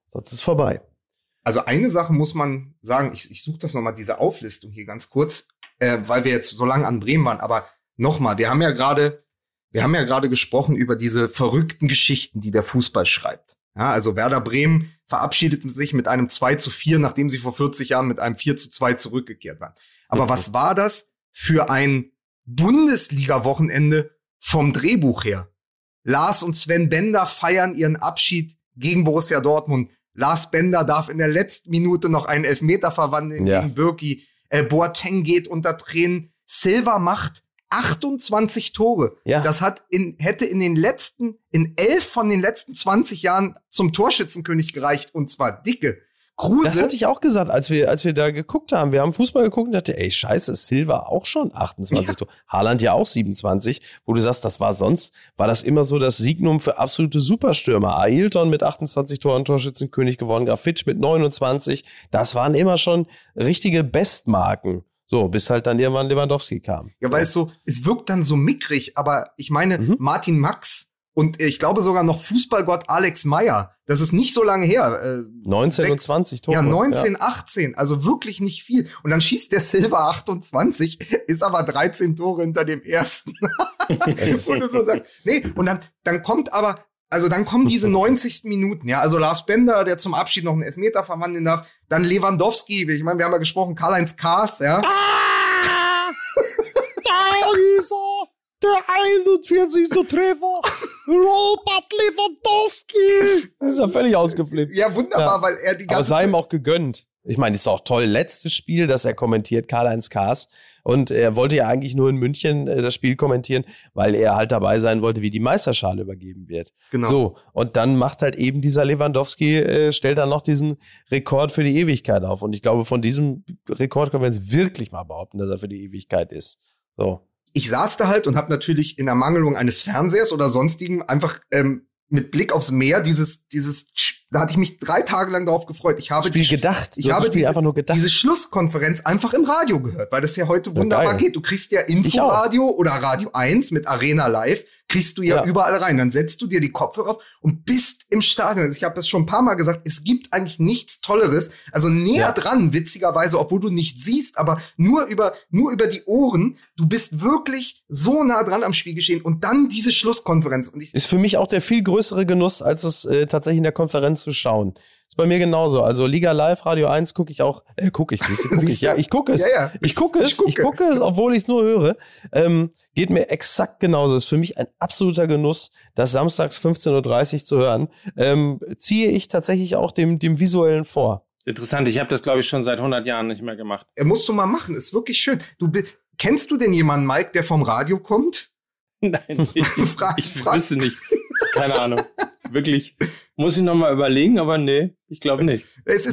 Sonst ist vorbei. Also eine Sache muss man sagen, ich, ich suche das nochmal, diese Auflistung hier ganz kurz, äh, weil wir jetzt so lange an Bremen waren, aber nochmal, wir haben ja gerade, wir haben ja gerade gesprochen über diese verrückten Geschichten, die der Fußball schreibt. Ja, also Werder Bremen verabschiedet sich mit einem 2 zu 4, nachdem sie vor 40 Jahren mit einem 4 zu 2 zurückgekehrt waren. Aber mhm. was war das für ein Bundesliga-Wochenende vom Drehbuch her? Lars und Sven Bender feiern ihren Abschied gegen Borussia Dortmund. Lars Bender darf in der letzten Minute noch einen Elfmeter verwandeln ja. gegen Birki. Äh, Boateng geht unter Tränen. Silva macht 28 Tore. Ja. Das hat in, hätte in den letzten, in elf von den letzten 20 Jahren zum Torschützenkönig gereicht und zwar dicke. Kruse. Das hatte ich auch gesagt, als wir, als wir da geguckt haben. Wir haben Fußball geguckt und dachte, ey, scheiße, Silva auch schon 28 ja. Haaland ja auch 27. Wo du sagst, das war sonst, war das immer so das Signum für absolute Superstürmer. Ailton mit 28 Toren Torschützenkönig geworden, Grafitsch mit 29. Das waren immer schon richtige Bestmarken. So, bis halt dann irgendwann Lewandowski kam. Ja, weil es so, es wirkt dann so mickrig, aber ich meine, mhm. Martin Max und ich glaube sogar noch Fußballgott Alex Meyer. Das ist nicht so lange her. Äh, 19 sechs, und 20 Tore. Ja, 19, ja. 18. Also wirklich nicht viel. Und dann schießt der Silva 28, ist aber 13 Tore hinter dem ersten. und so sagt, nee, und dann, dann kommt aber, also dann kommen diese 90. Minuten, ja. Also Lars Bender, der zum Abschied noch einen Elfmeter verwandeln darf. Dann Lewandowski, ich meine, wir haben ja gesprochen, Karl-Heinz Kaas, ja. Ah! da ist er! Der 41. Treffer. Robert Lewandowski. Das ist ja völlig ausgeflippt. Ja, wunderbar, ja. weil er die ganze Aber sei ihm auch gegönnt. Ich meine, ist auch toll, letztes Spiel, das er kommentiert, Karl-Heinz Kaas. Und er wollte ja eigentlich nur in München äh, das Spiel kommentieren, weil er halt dabei sein wollte, wie die Meisterschale übergeben wird. Genau. So, und dann macht halt eben dieser Lewandowski, äh, stellt dann noch diesen Rekord für die Ewigkeit auf. Und ich glaube, von diesem Rekord können wir jetzt wirklich mal behaupten, dass er für die Ewigkeit ist. So. Ich saß da halt und habe natürlich in Ermangelung eines Fernsehers oder sonstigen einfach ähm, mit Blick aufs Meer dieses dieses da hatte ich mich drei Tage lang darauf gefreut. Ich habe Spiel die, gedacht. Ich habe diese, einfach nur gedacht. diese Schlusskonferenz einfach im Radio gehört, weil das ja heute wunderbar ja, geht. Du kriegst ja Inforadio oder Radio 1 mit Arena Live kriegst du ja, ja, überall rein. Dann setzt du dir die Kopfhörer auf und bist im Stadion. Also ich habe das schon ein paar Mal gesagt, es gibt eigentlich nichts Tolleres. Also näher ja. dran, witzigerweise, obwohl du nicht siehst, aber nur über, nur über die Ohren. Du bist wirklich so nah dran am Spielgeschehen und dann diese Schlusskonferenz. Und ich ist für mich auch der viel größere Genuss, als es äh, tatsächlich in der Konferenz zu schauen. Ist bei mir genauso. Also Liga Live, Radio 1 gucke ich auch. Äh, gucke ich, siehst du, guck ich. Ja, ich gucke es. Ja, ja. Ich gucke es. Ich gucke es, obwohl ich es nur höre. Ähm, geht mir exakt genauso. Ist für mich ein absoluter Genuss, das samstags 15.30 Uhr zu hören. Ähm, ziehe ich tatsächlich auch dem, dem Visuellen vor. Interessant. Ich habe das, glaube ich, schon seit 100 Jahren nicht mehr gemacht. Er musst du mal machen. Ist wirklich schön. Du kennst du denn jemanden, Mike, der vom Radio kommt? Nein, ich, frag, ich frag. wüsste nicht. Keine Ahnung. Wirklich. Muss ich nochmal überlegen, aber nee, ich glaube nicht.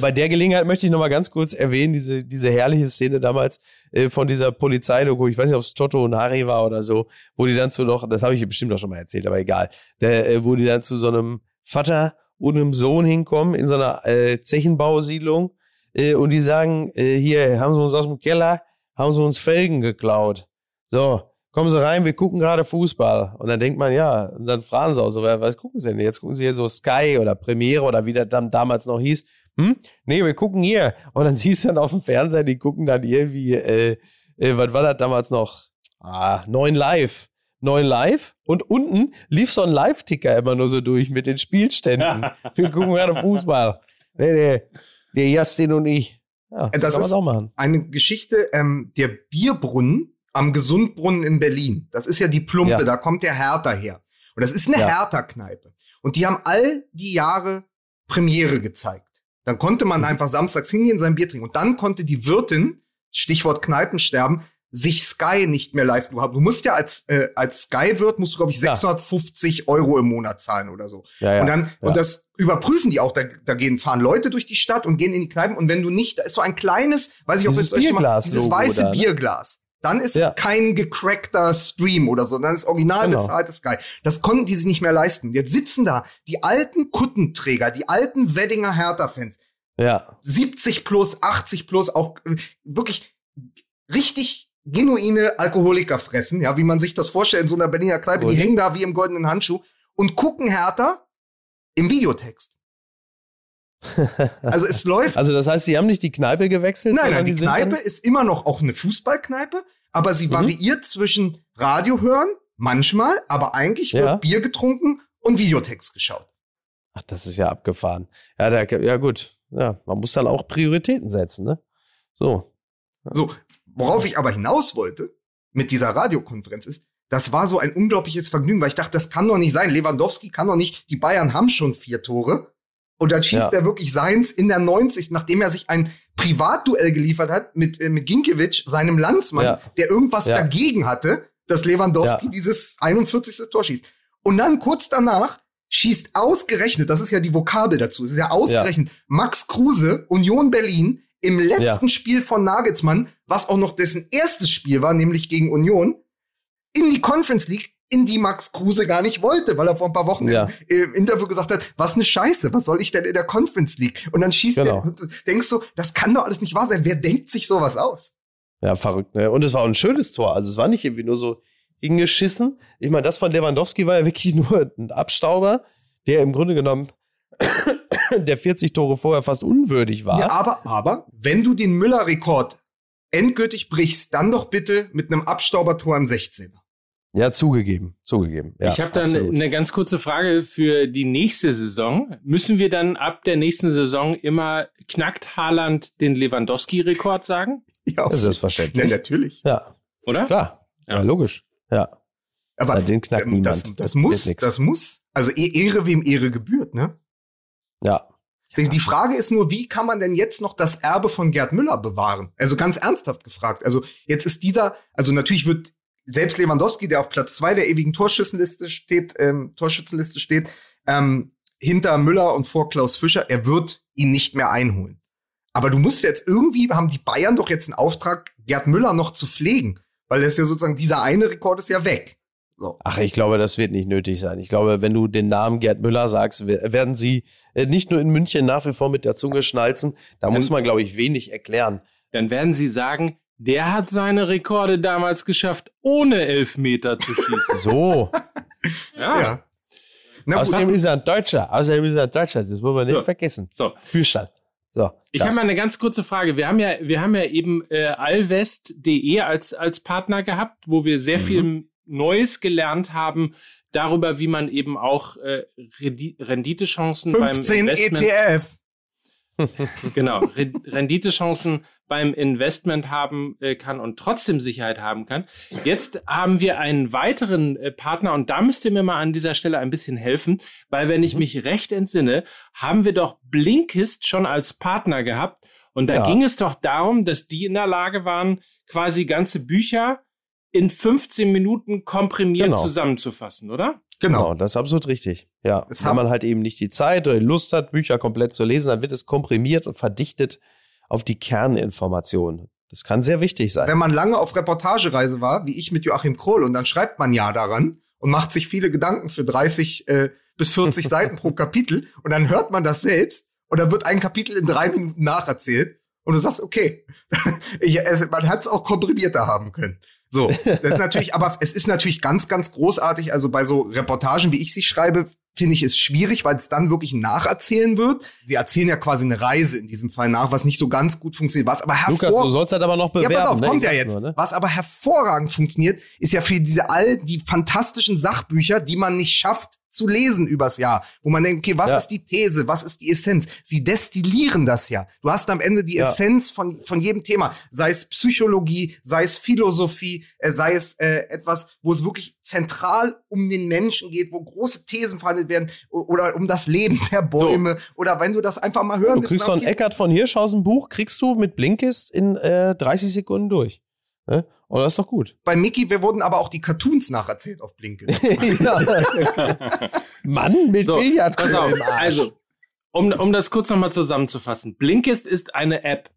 Bei der Gelegenheit möchte ich nochmal ganz kurz erwähnen, diese, diese herrliche Szene damals äh, von dieser Polizeidoku, ich weiß nicht, ob es Toto und Harry war oder so, wo die dann zu doch, das habe ich bestimmt auch schon mal erzählt, aber egal, der, äh, wo die dann zu so einem Vater und einem Sohn hinkommen in so einer äh, Zechenbausiedlung äh, und die sagen, äh, hier, haben sie uns aus dem Keller, haben sie uns Felgen geklaut. So, kommen Sie rein, wir gucken gerade Fußball. Und dann denkt man, ja, und dann fragen sie auch so, was gucken Sie denn? Jetzt gucken Sie hier so Sky oder Premiere oder wie das dann damals noch hieß. Hm? Nee, wir gucken hier. Und dann siehst du dann auf dem Fernseher, die gucken dann irgendwie, äh, äh, was war das damals noch? Ah, neun live. Neun live. Und unten lief so ein Live-Ticker immer nur so durch mit den Spielständen. wir gucken gerade Fußball. Nee, nee. Der Justin und ich. Ja, das, das ist eine Geschichte, ähm, der Bierbrunnen am Gesundbrunnen in Berlin. Das ist ja die Plumpe, ja. da kommt der Hertha her. Und das ist eine ja. Hertha-Kneipe. Und die haben all die Jahre Premiere gezeigt. Dann konnte man mhm. einfach samstags hingehen, sein Bier trinken. Und dann konnte die Wirtin, Stichwort Kneipensterben, sich Sky nicht mehr leisten. Du musst ja als, äh, als Sky-Wirt, musst du, glaube ich, 650 ja. Euro im Monat zahlen oder so. Ja, ja, und dann, und das überprüfen die auch. Da, da gehen, fahren Leute durch die Stadt und gehen in die Kneipen. Und wenn du nicht, da ist so ein kleines, weiß ich, ob es euch mal, dieses weiße ne? Bierglas dann ist ja. es kein gecrackter Stream oder so, dann ist original genau. bezahltes Sky. Das konnten die sich nicht mehr leisten. Jetzt sitzen da die alten Kuttenträger, die alten Weddinger Hertha-Fans. Ja. 70 plus, 80 plus, auch äh, wirklich richtig genuine Alkoholiker fressen, ja, wie man sich das vorstellt in so einer Berliner Kneipe. Die hängen da wie im goldenen Handschuh und gucken Hertha im Videotext. Also es läuft. Also das heißt, Sie haben nicht die Kneipe gewechselt? Nein, nein, die, die Kneipe ist immer noch auch eine Fußballkneipe, aber sie mhm. variiert zwischen Radio hören, manchmal, aber eigentlich wird ja. Bier getrunken und Videotext geschaut. Ach, das ist ja abgefahren. Ja, da, ja gut. Ja, man muss dann auch Prioritäten setzen, ne? So. So, worauf ich aber hinaus wollte mit dieser Radiokonferenz ist, das war so ein unglaubliches Vergnügen, weil ich dachte, das kann doch nicht sein. Lewandowski kann doch nicht, die Bayern haben schon vier Tore. Und dann schießt ja. er wirklich seins in der 90. nachdem er sich ein Privatduell geliefert hat mit, äh, mit Ginkiewicz, seinem Landsmann, ja. der irgendwas ja. dagegen hatte, dass Lewandowski dieses 41. Tor schießt. Und dann kurz danach schießt ausgerechnet, das ist ja die Vokabel dazu, es ist ja ausgerechnet, Max Kruse, Union Berlin, im letzten Spiel von Nagelsmann, was auch noch dessen erstes Spiel war, nämlich gegen Union, in die Conference League in die Max Kruse gar nicht wollte, weil er vor ein paar Wochen ja. im, im, Interview gesagt hat, was eine Scheiße, was soll ich denn in der Conference League? Und dann schießt genau. er und du denkst so, das kann doch alles nicht wahr sein. Wer denkt sich sowas aus? Ja, verrückt. Ne? Und es war auch ein schönes Tor. Also es war nicht irgendwie nur so hingeschissen. Ich meine, das von Lewandowski war ja wirklich nur ein Abstauber, der im Grunde genommen der 40 Tore vorher fast unwürdig war. Ja, aber, aber, wenn du den Müller-Rekord endgültig brichst, dann doch bitte mit einem Abstaubertor im 16er. Ja, zugegeben, zugegeben. Ja, ich habe dann absolut. eine ganz kurze Frage für die nächste Saison. Müssen wir dann ab der nächsten Saison immer knackt Haaland den Lewandowski-Rekord sagen? Ja, das ist verständlich. Ja, natürlich. Ja. Oder? Klar. Ja, ja logisch. Ja. Aber den knackt ähm, das, das muss, das muss. Also e-, Ehre wem Ehre gebührt, ne? Ja. Die, die Frage ist nur, wie kann man denn jetzt noch das Erbe von Gerd Müller bewahren? Also ganz ernsthaft gefragt. Also jetzt ist dieser, also natürlich wird selbst Lewandowski, der auf Platz zwei der ewigen Torschützenliste steht, ähm, Torschützenliste steht, ähm, hinter Müller und vor Klaus Fischer, er wird ihn nicht mehr einholen. Aber du musst jetzt irgendwie, haben die Bayern doch jetzt einen Auftrag, Gerd Müller noch zu pflegen. Weil das ja sozusagen, dieser eine Rekord ist ja weg. So. Ach, ich glaube, das wird nicht nötig sein. Ich glaube, wenn du den Namen Gerd Müller sagst, werden sie äh, nicht nur in München nach wie vor mit der Zunge schnalzen. Da muss man, glaube ich, wenig erklären. Dann werden sie sagen, der hat seine Rekorde damals geschafft, ohne Elfmeter zu schießen. so. ja. ja. Na, Außerdem ist er ein Deutscher. Außerdem ist er ein Deutscher. Das wollen wir nicht so. vergessen. So. Füßstall. So, ich habe mal eine ganz kurze Frage. Wir haben ja, wir haben ja eben äh, allwest.de als als Partner gehabt, wo wir sehr mhm. viel Neues gelernt haben darüber, wie man eben auch äh, Renditechancen 15 beim Investment ETF. genau, Renditechancen beim Investment haben äh, kann und trotzdem Sicherheit haben kann. Jetzt haben wir einen weiteren äh, Partner und da müsst ihr mir mal an dieser Stelle ein bisschen helfen, weil wenn ich mhm. mich recht entsinne, haben wir doch Blinkist schon als Partner gehabt und da ja. ging es doch darum, dass die in der Lage waren, quasi ganze Bücher in 15 Minuten komprimiert genau. zusammenzufassen, oder? Genau. genau. das ist absolut richtig. Ja, es wenn man halt eben nicht die Zeit oder die Lust hat, Bücher komplett zu lesen, dann wird es komprimiert und verdichtet auf die Kerninformationen. Das kann sehr wichtig sein. Wenn man lange auf Reportagereise war, wie ich mit Joachim Kroll, und dann schreibt man ja daran und macht sich viele Gedanken für 30 äh, bis 40 Seiten pro Kapitel und dann hört man das selbst und dann wird ein Kapitel in drei Minuten nacherzählt und du sagst, okay, ich, es, man hat es auch komprimierter haben können. So, das ist natürlich, aber es ist natürlich ganz, ganz großartig. Also bei so Reportagen, wie ich sie schreibe, finde ich es schwierig, weil es dann wirklich nacherzählen wird. Sie erzählen ja quasi eine Reise in diesem Fall nach, was nicht so ganz gut funktioniert. Was aber Lukas, du sollst halt aber noch bewerben. Ja, pass auf, ne? kommt ja jetzt. Nur, ne? Was aber hervorragend funktioniert, ist ja für diese all die fantastischen Sachbücher, die man nicht schafft, zu lesen übers Jahr, wo man denkt, okay, was ja. ist die These, was ist die Essenz? Sie destillieren das ja. Du hast am Ende die ja. Essenz von, von jedem Thema, sei es Psychologie, sei es Philosophie, äh, sei es äh, etwas, wo es wirklich zentral um den Menschen geht, wo große Thesen verhandelt werden oder um das Leben der Bäume so. oder wenn du das einfach mal hören Du kriegst so ein Eckart von Hirschhausen Buch, kriegst du mit Blinkist in äh, 30 Sekunden durch. Ne? Und das ist doch gut. Bei Mickey, wir wurden aber auch die Cartoons nacherzählt auf Blinkist. Mann, mit so, Pass auf, also, um, um das kurz nochmal zusammenzufassen. Blinkist ist eine App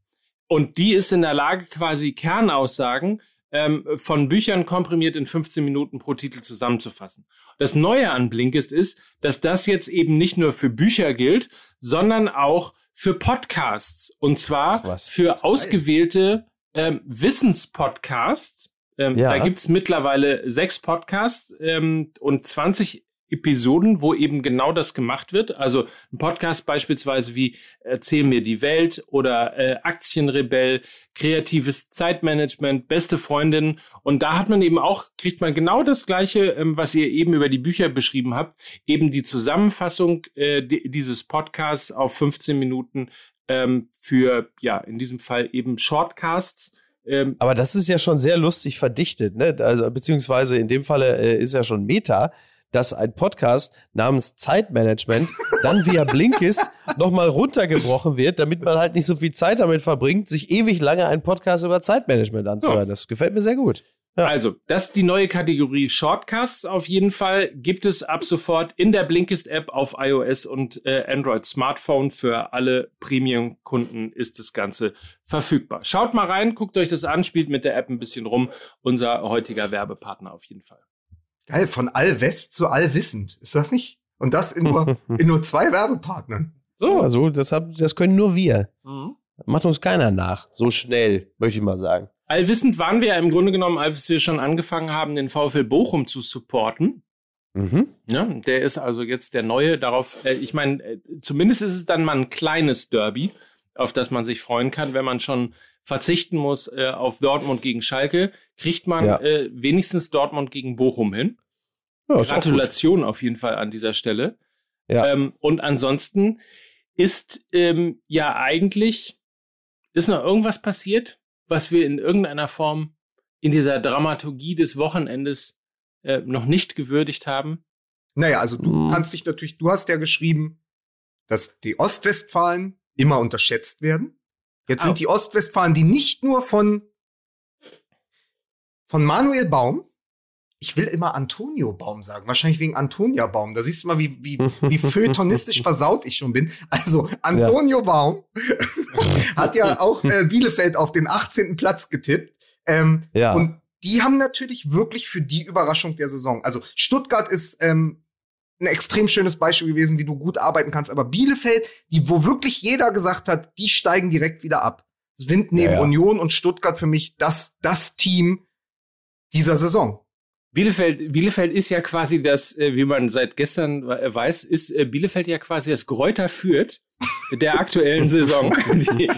und die ist in der Lage, quasi Kernaussagen ähm, von Büchern komprimiert in 15 Minuten pro Titel zusammenzufassen. Das Neue an Blinkist ist, dass das jetzt eben nicht nur für Bücher gilt, sondern auch für Podcasts. Und zwar für ausgewählte ähm, Wissenspodcasts. Ähm, ja. Da gibt's mittlerweile sechs Podcasts ähm, und 20 Episoden, wo eben genau das gemacht wird. Also ein Podcast beispielsweise wie Erzähl mir die Welt oder äh, Aktienrebell, kreatives Zeitmanagement, beste Freundin. Und da hat man eben auch, kriegt man genau das Gleiche, ähm, was ihr eben über die Bücher beschrieben habt, eben die Zusammenfassung äh, dieses Podcasts auf 15 Minuten ähm, für, ja, in diesem Fall eben Shortcasts. Ähm, Aber das ist ja schon sehr lustig verdichtet, ne? Also, beziehungsweise in dem Falle äh, ist ja schon Meta, dass ein Podcast namens Zeitmanagement dann via Blinkist nochmal runtergebrochen wird, damit man halt nicht so viel Zeit damit verbringt, sich ewig lange einen Podcast über Zeitmanagement anzuhören. Ja. Das gefällt mir sehr gut. Ja. Also, das ist die neue Kategorie Shortcasts auf jeden Fall. Gibt es ab sofort in der Blinkist-App auf iOS und äh, Android Smartphone. Für alle Premium-Kunden ist das Ganze verfügbar. Schaut mal rein, guckt euch das an, spielt mit der App ein bisschen rum. Unser heutiger Werbepartner auf jeden Fall. Geil, von allwest zu allwissend. Ist das nicht? Und das in nur, in nur zwei Werbepartnern. So. Also, das, hab, das können nur wir. Mhm. Macht uns keiner nach. So schnell, möchte ich mal sagen. Allwissend waren wir ja im Grunde genommen, als wir schon angefangen haben, den VfL Bochum zu supporten. Mhm. Ja, der ist also jetzt der neue darauf, äh, ich meine, äh, zumindest ist es dann mal ein kleines Derby, auf das man sich freuen kann, wenn man schon verzichten muss äh, auf Dortmund gegen Schalke, kriegt man ja. äh, wenigstens Dortmund gegen Bochum hin. Ja, Gratulation auf jeden Fall an dieser Stelle. Ja. Ähm, und ansonsten ist ähm, ja eigentlich, ist noch irgendwas passiert? Was wir in irgendeiner Form in dieser Dramaturgie des Wochenendes äh, noch nicht gewürdigt haben? Naja, also du hm. kannst dich natürlich, du hast ja geschrieben, dass die Ostwestfalen immer unterschätzt werden. Jetzt Au. sind die Ostwestfalen, die nicht nur von, von Manuel Baum, ich will immer Antonio Baum sagen, wahrscheinlich wegen Antonia Baum. Da siehst du mal, wie, wie, wie feuilletonistisch versaut ich schon bin. Also, Antonio Baum hat ja auch äh, Bielefeld auf den 18. Platz getippt. Ähm, Ja. Und die haben natürlich wirklich für die Überraschung der Saison. Also Stuttgart ist ähm, ein extrem schönes Beispiel gewesen, wie du gut arbeiten kannst. Aber Bielefeld, die, wo wirklich jeder gesagt hat, die steigen direkt wieder ab, sind neben Ja, ja. Union und Stuttgart für mich das, das Team dieser Saison. Bielefeld, Bielefeld ist ja quasi das, äh, wie man seit gestern äh, weiß, ist äh, Bielefeld ja quasi das Gräuter führt der aktuellen Saison. Die,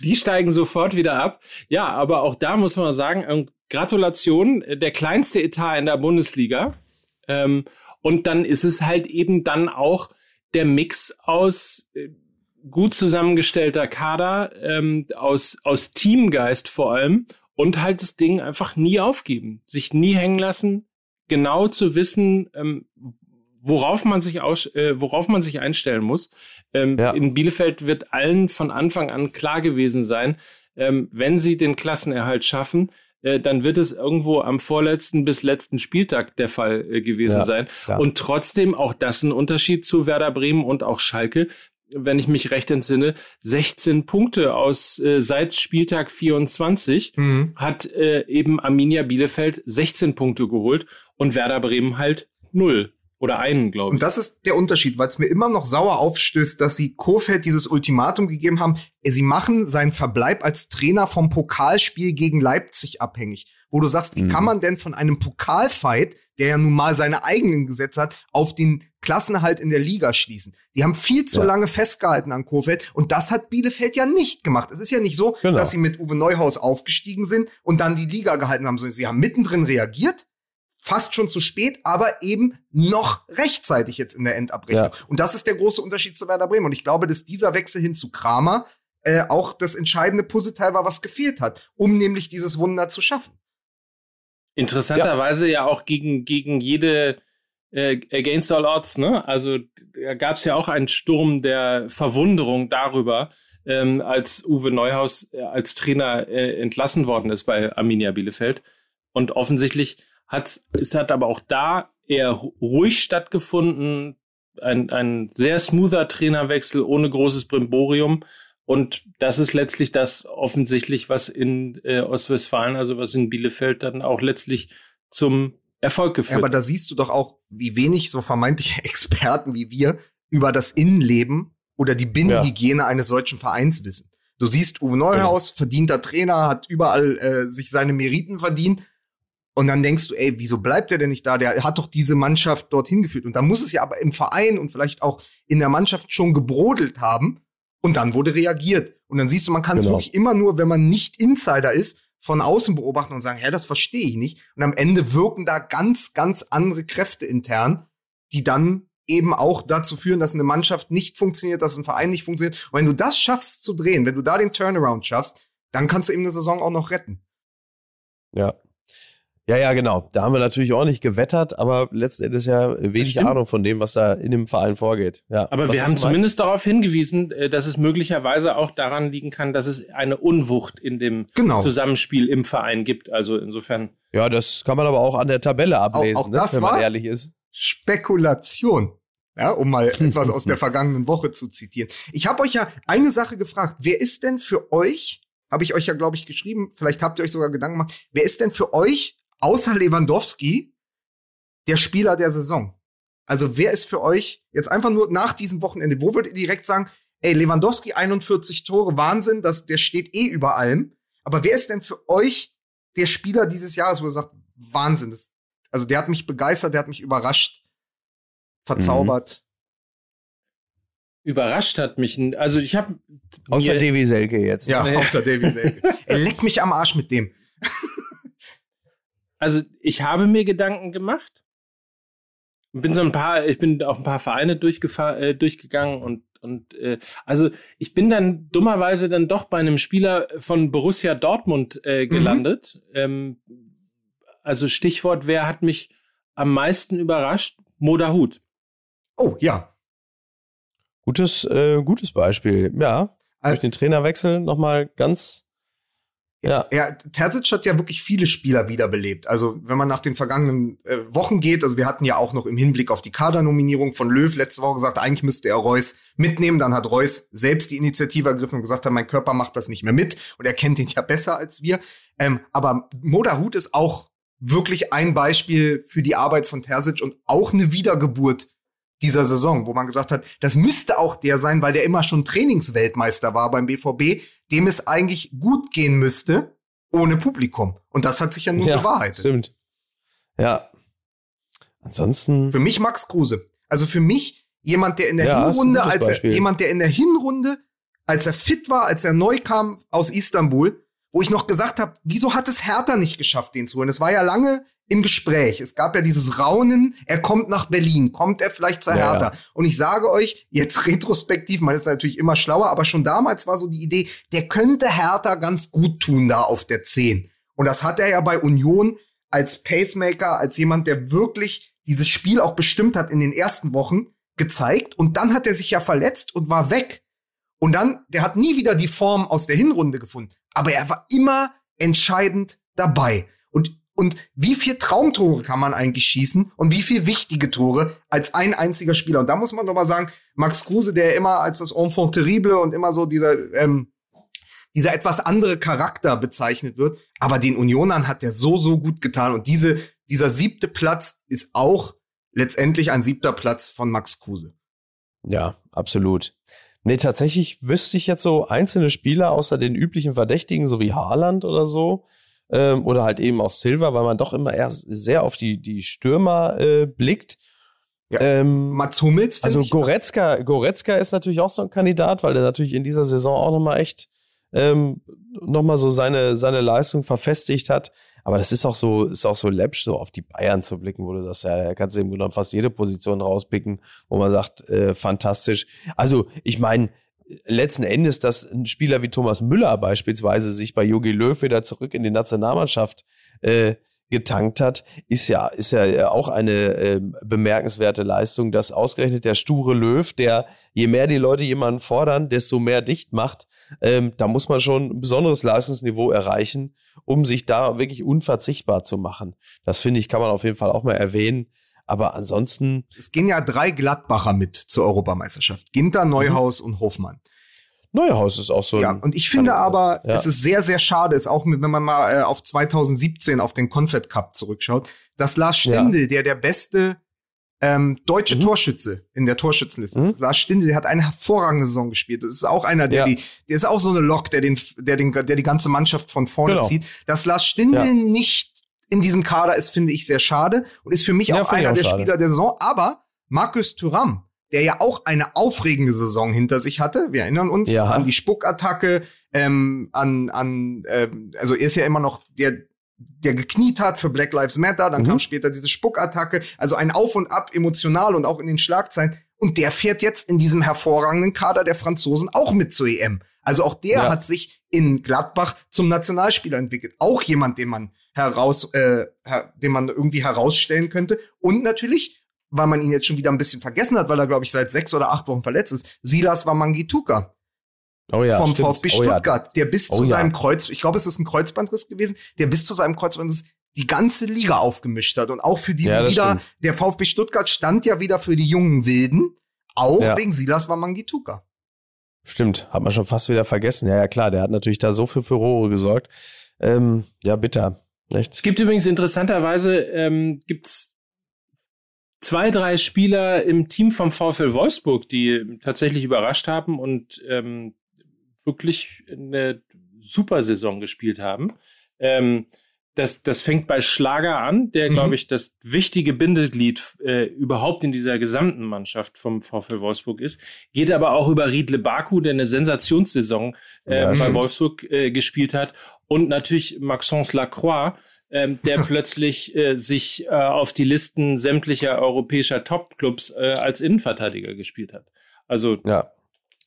die steigen sofort wieder ab. Ja, aber auch da muss man sagen, ähm, Gratulation, der kleinste Etat in der Bundesliga. Ähm, und dann ist es halt eben dann auch der Mix aus gut zusammengestellter Kader, ähm, aus, aus Teamgeist vor allem und halt das Ding einfach nie aufgeben, sich nie hängen lassen, genau zu wissen, ähm, worauf man sich aus, äh, worauf man sich einstellen muss. Ähm, Ja. In Bielefeld wird allen von Anfang an klar gewesen sein, ähm, wenn sie den Klassenerhalt schaffen, äh, dann wird es irgendwo am vorletzten bis letzten Spieltag der Fall äh, gewesen Ja, sein. klar. Und trotzdem auch das ein Unterschied zu Werder Bremen und auch Schalke, wenn ich mich recht entsinne, 16 Punkte aus äh, seit Spieltag 24 hat äh, eben Arminia Bielefeld 16 Punkte geholt und Werder Bremen halt null oder einen, glaube Und ich. das ist der Unterschied, weil es mir immer noch sauer aufstößt, dass sie Kofeld dieses Ultimatum gegeben haben. äh, Sie machen seinen Verbleib als Trainer vom Pokalspiel gegen Leipzig abhängig. Wo du sagst, wie Mhm. kann man denn von einem Pokalfight, der ja nun mal seine eigenen Gesetze hat, auf den Klassenerhalt in der Liga schließen? Die haben viel zu Ja. lange festgehalten an Kofeld und das hat Bielefeld ja nicht gemacht. Es ist ja nicht so, Genau. dass sie mit Uwe Neuhaus aufgestiegen sind und dann die Liga gehalten haben, sondern sie haben mittendrin reagiert, fast schon zu spät, aber eben noch rechtzeitig jetzt in der Endabrechnung. Ja. Und das ist der große Unterschied zu Werder Bremen. Und ich glaube, dass dieser Wechsel hin zu Kramer äh, auch das entscheidende Puzzleteil war, was gefehlt hat, um nämlich dieses Wunder zu schaffen. Interessanterweise ja. auch gegen, gegen jede äh, Against All Odds, ne? Also da gab es ja auch einen Sturm der Verwunderung darüber, ähm, als Uwe Neuhaus äh, als Trainer äh, entlassen worden ist bei Arminia Bielefeld. Und offensichtlich hat's, es hat aber auch da eher ru- ruhig stattgefunden. Ein, ein sehr smoother Trainerwechsel ohne großes Brimborium. Und das ist letztlich das offensichtlich, was in äh, Ostwestfalen, also was in Bielefeld dann auch letztlich zum Erfolg Ja, geführt aber hat. da siehst du doch auch, wie wenig so vermeintliche Experten wie wir über das Innenleben oder die Binnenhygiene eines solchen Vereins wissen. Du siehst, Uwe Neuhaus, verdienter Trainer, hat überall äh, sich seine Meriten verdient. Und dann denkst du, ey, wieso bleibt er denn nicht da? Der hat doch diese Mannschaft dorthin geführt. Und da muss es ja aber im Verein und vielleicht auch in der Mannschaft schon gebrodelt haben. Und dann wurde reagiert. Und dann siehst du, man kann es Genau. wirklich immer nur, wenn man nicht Insider ist, von außen beobachten und sagen, hä, das verstehe ich nicht. Und am Ende wirken da ganz, ganz andere Kräfte intern, die dann eben auch dazu führen, dass eine Mannschaft nicht funktioniert, dass ein Verein nicht funktioniert. Und wenn du das schaffst zu drehen, wenn du da den Turnaround schaffst, dann kannst du eben eine Saison auch noch retten. Ja. Ja, ja, genau. Da haben wir natürlich auch nicht gewettert, aber letzten Endes ja wenig. Ahnung von dem, was da in dem Verein vorgeht. Ja. Aber Was wir haben zumindest darauf hingewiesen, äh, dass es möglicherweise auch daran liegen kann, dass es eine Unwucht in dem Genau. Zusammenspiel im Verein gibt. Also insofern. Ja, das kann man aber auch an der Tabelle ablesen, auch ne, das wenn man war- ehrlich ist. Spekulation. Ja, um mal etwas aus der vergangenen Woche zu zitieren. Ich habe euch ja eine Sache gefragt. Wer ist denn für euch, habe ich euch ja, glaube ich, geschrieben, vielleicht habt ihr euch sogar Gedanken gemacht, wer ist denn für euch, außer Lewandowski, der Spieler der Saison? Also wer ist für euch jetzt einfach nur nach diesem Wochenende, wo würdet ihr direkt sagen, ey, Lewandowski 41 Tore, Wahnsinn, das, der steht eh über allem. Aber wer ist denn für euch der Spieler dieses Jahres, wo ihr sagt, Wahnsinn, das, also der hat mich begeistert, der hat mich überrascht, verzaubert. Überrascht hat mich, also ich habe Außer Davy Selke jetzt. Ja, außer David Selke. Er leckt mich am Arsch mit dem. Also ich habe mir Gedanken gemacht. Bin so ein paar, ich bin auch ein paar Vereine durchgefahr, äh, durchgegangen und und äh, also ich bin dann dummerweise dann doch bei einem Spieler von Borussia Dortmund äh, gelandet. Ähm, also Stichwort, wer hat mich am meisten überrascht? Modahut. Oh, ja. Gutes, äh, gutes Beispiel. Ja, also, durch den Trainerwechsel nochmal ganz ja. ja, Terzic hat ja wirklich viele Spieler wiederbelebt. Also, wenn man nach den vergangenen äh, Wochen geht, also wir hatten ja auch noch im Hinblick auf die Kadernominierung von Löw letzte Woche gesagt, eigentlich müsste er Reus mitnehmen. Dann hat Reus selbst die Initiative ergriffen und gesagt, mein Körper macht das nicht mehr mit und er kennt ihn ja besser als wir. Ähm, aber Moderhut ist auch wirklich ein Beispiel für die Arbeit von Terzic und auch eine Wiedergeburt dieser Saison, wo man gesagt hat, das müsste auch der sein, weil der immer schon Trainingsweltmeister war beim BVB, dem es eigentlich gut gehen müsste ohne Publikum. Und das hat sich ja nun ja, bewahrheitet. Stimmt. Ja. Ansonsten. Für mich Max Kruse. Also für mich jemand, der in der ja, Hinrunde, als er, jemand, der in der Hinrunde, als er fit war, als er neu kam aus Istanbul, wo ich noch gesagt habe, wieso hat es Hertha nicht geschafft, den zu holen? Es war ja lange im Gespräch. Es gab ja dieses Raunen, er kommt nach Berlin, kommt er vielleicht zur Hertha? Ja. Und ich sage euch, jetzt retrospektiv, man ist natürlich immer schlauer, aber schon damals war so die Idee, der könnte Hertha ganz gut tun da auf der 10. Und das hat er ja bei Union als Pacemaker, als jemand, der wirklich dieses Spiel auch bestimmt hat in den ersten Wochen, gezeigt. Und dann hat er sich ja verletzt und war weg. Und dann, der hat nie wieder die Form aus der Hinrunde gefunden. Aber er war immer entscheidend dabei. Und, und wie viel Traumtore kann man eigentlich schießen und wie viel wichtige Tore als ein einziger Spieler? Und da muss man doch mal sagen, Max Kruse, der immer als das Enfant terrible und immer so dieser, ähm, dieser etwas andere Charakter bezeichnet wird. Aber den Unionern hat der so, so gut getan. Und diese, dieser siebte Platz ist auch letztendlich ein siebter Platz von Max Kruse. Ja, absolut. Nee, tatsächlich wüsste ich jetzt so einzelne Spieler außer den üblichen Verdächtigen, so wie Haaland oder so, ähm, oder halt eben auch Silva, weil man doch immer eher sehr auf die, die Stürmer äh, blickt. Ja. Ähm, Mats Hummels. Also Goretzka, Goretzka ist natürlich auch so ein Kandidat, weil der natürlich in dieser Saison auch nochmal echt ähm, nochmal so seine, seine Leistung verfestigt hat. Aber das ist auch so, ist auch so läppsch, so auf die Bayern zu blicken, wo du das ja, kannst du eben genommen fast jede Position rauspicken, wo man sagt, äh, fantastisch. Also, ich meine, letzten Endes, dass ein Spieler wie Thomas Müller beispielsweise sich bei Jogi Löw wieder zurück in die Nationalmannschaft äh, getankt hat, ist ja, ist ja auch eine äh, bemerkenswerte Leistung, dass ausgerechnet der sture Löw, der je mehr die Leute jemanden fordern, desto mehr dicht macht, ähm, da muss man schon ein besonderes Leistungsniveau erreichen, um sich da wirklich unverzichtbar zu machen. Das finde ich, kann man auf jeden Fall auch mal erwähnen. Aber ansonsten. Es gehen ja drei Gladbacher mit zur Europameisterschaft. Ginter, Neuhaus mhm. und Hofmann. Neuhaus ist auch so. Ja, und ich finde aber, ja. es ist sehr, sehr schade, ist auch, wenn man mal äh, auf 2017 auf den Confed Cup zurückschaut, dass Lars Stindl, ja. der der beste ähm, deutsche mhm. Torschütze in der Torschützenliste mhm. ist. Lars Stindl, der hat eine hervorragende Saison gespielt. Das ist auch einer, der ja. die, der ist auch so eine Lok, der den, der den, der die ganze Mannschaft von vorne genau. zieht. Dass Lars Stindl nicht in diesem Kader ist, finde ich sehr schade und ist für mich auch einer der schade. Spieler der Saison. Aber Markus Thuram, der ja auch eine aufregende Saison hinter sich hatte. Wir erinnern uns ja. an die Spuckattacke, ähm, an, an ähm, also er ist ja immer noch der, der gekniet hat für Black Lives Matter, dann mhm. kam später diese Spuckattacke, also ein Auf und Ab emotional und auch in den Schlagzeilen. Und der fährt jetzt in diesem hervorragenden Kader der Franzosen auch mit zur EM. Also auch der ja. hat sich in Gladbach zum Nationalspieler entwickelt. Auch jemand, den man heraus, äh, den man irgendwie herausstellen könnte. Und natürlich weil man ihn jetzt schon wieder ein bisschen vergessen hat, weil er, glaube ich, seit sechs oder acht Wochen verletzt ist. Silas Wamangituka. Oh ja, vom stimmt. VfB Stuttgart, oh ja. der bis oh zu seinem ja. Kreuz, ich glaube, es ist ein Kreuzbandriss gewesen, der bis zu seinem Kreuzbandriss die ganze Liga aufgemischt hat. Und auch für diesen ja, wieder, stimmt. der VfB Stuttgart stand ja wieder für die jungen Wilden, auch wegen Silas Wamangituka. Stimmt, hat man schon fast wieder vergessen. Ja, ja, klar, der hat natürlich da so für Furore gesorgt. Ähm, ja, bitter. Echt? Es gibt übrigens interessanterweise, ähm, gibt's zwei, drei Spieler im Team vom VfL Wolfsburg, die tatsächlich überrascht haben und ähm, wirklich eine super Saison gespielt haben. Ähm, das, das fängt bei Schlager an, der, mhm. glaube ich, das wichtige Bindeglied äh, überhaupt in dieser gesamten Mannschaft vom VfL Wolfsburg ist. Geht aber auch über Riedle Baku, der eine Sensationssaison äh, ja, bei Wolfsburg äh, gespielt hat. Und natürlich Maxence Lacroix, ähm, der plötzlich äh, sich äh, auf die Listen sämtlicher europäischer Topclubs äh, als Innenverteidiger gespielt hat. Also ja.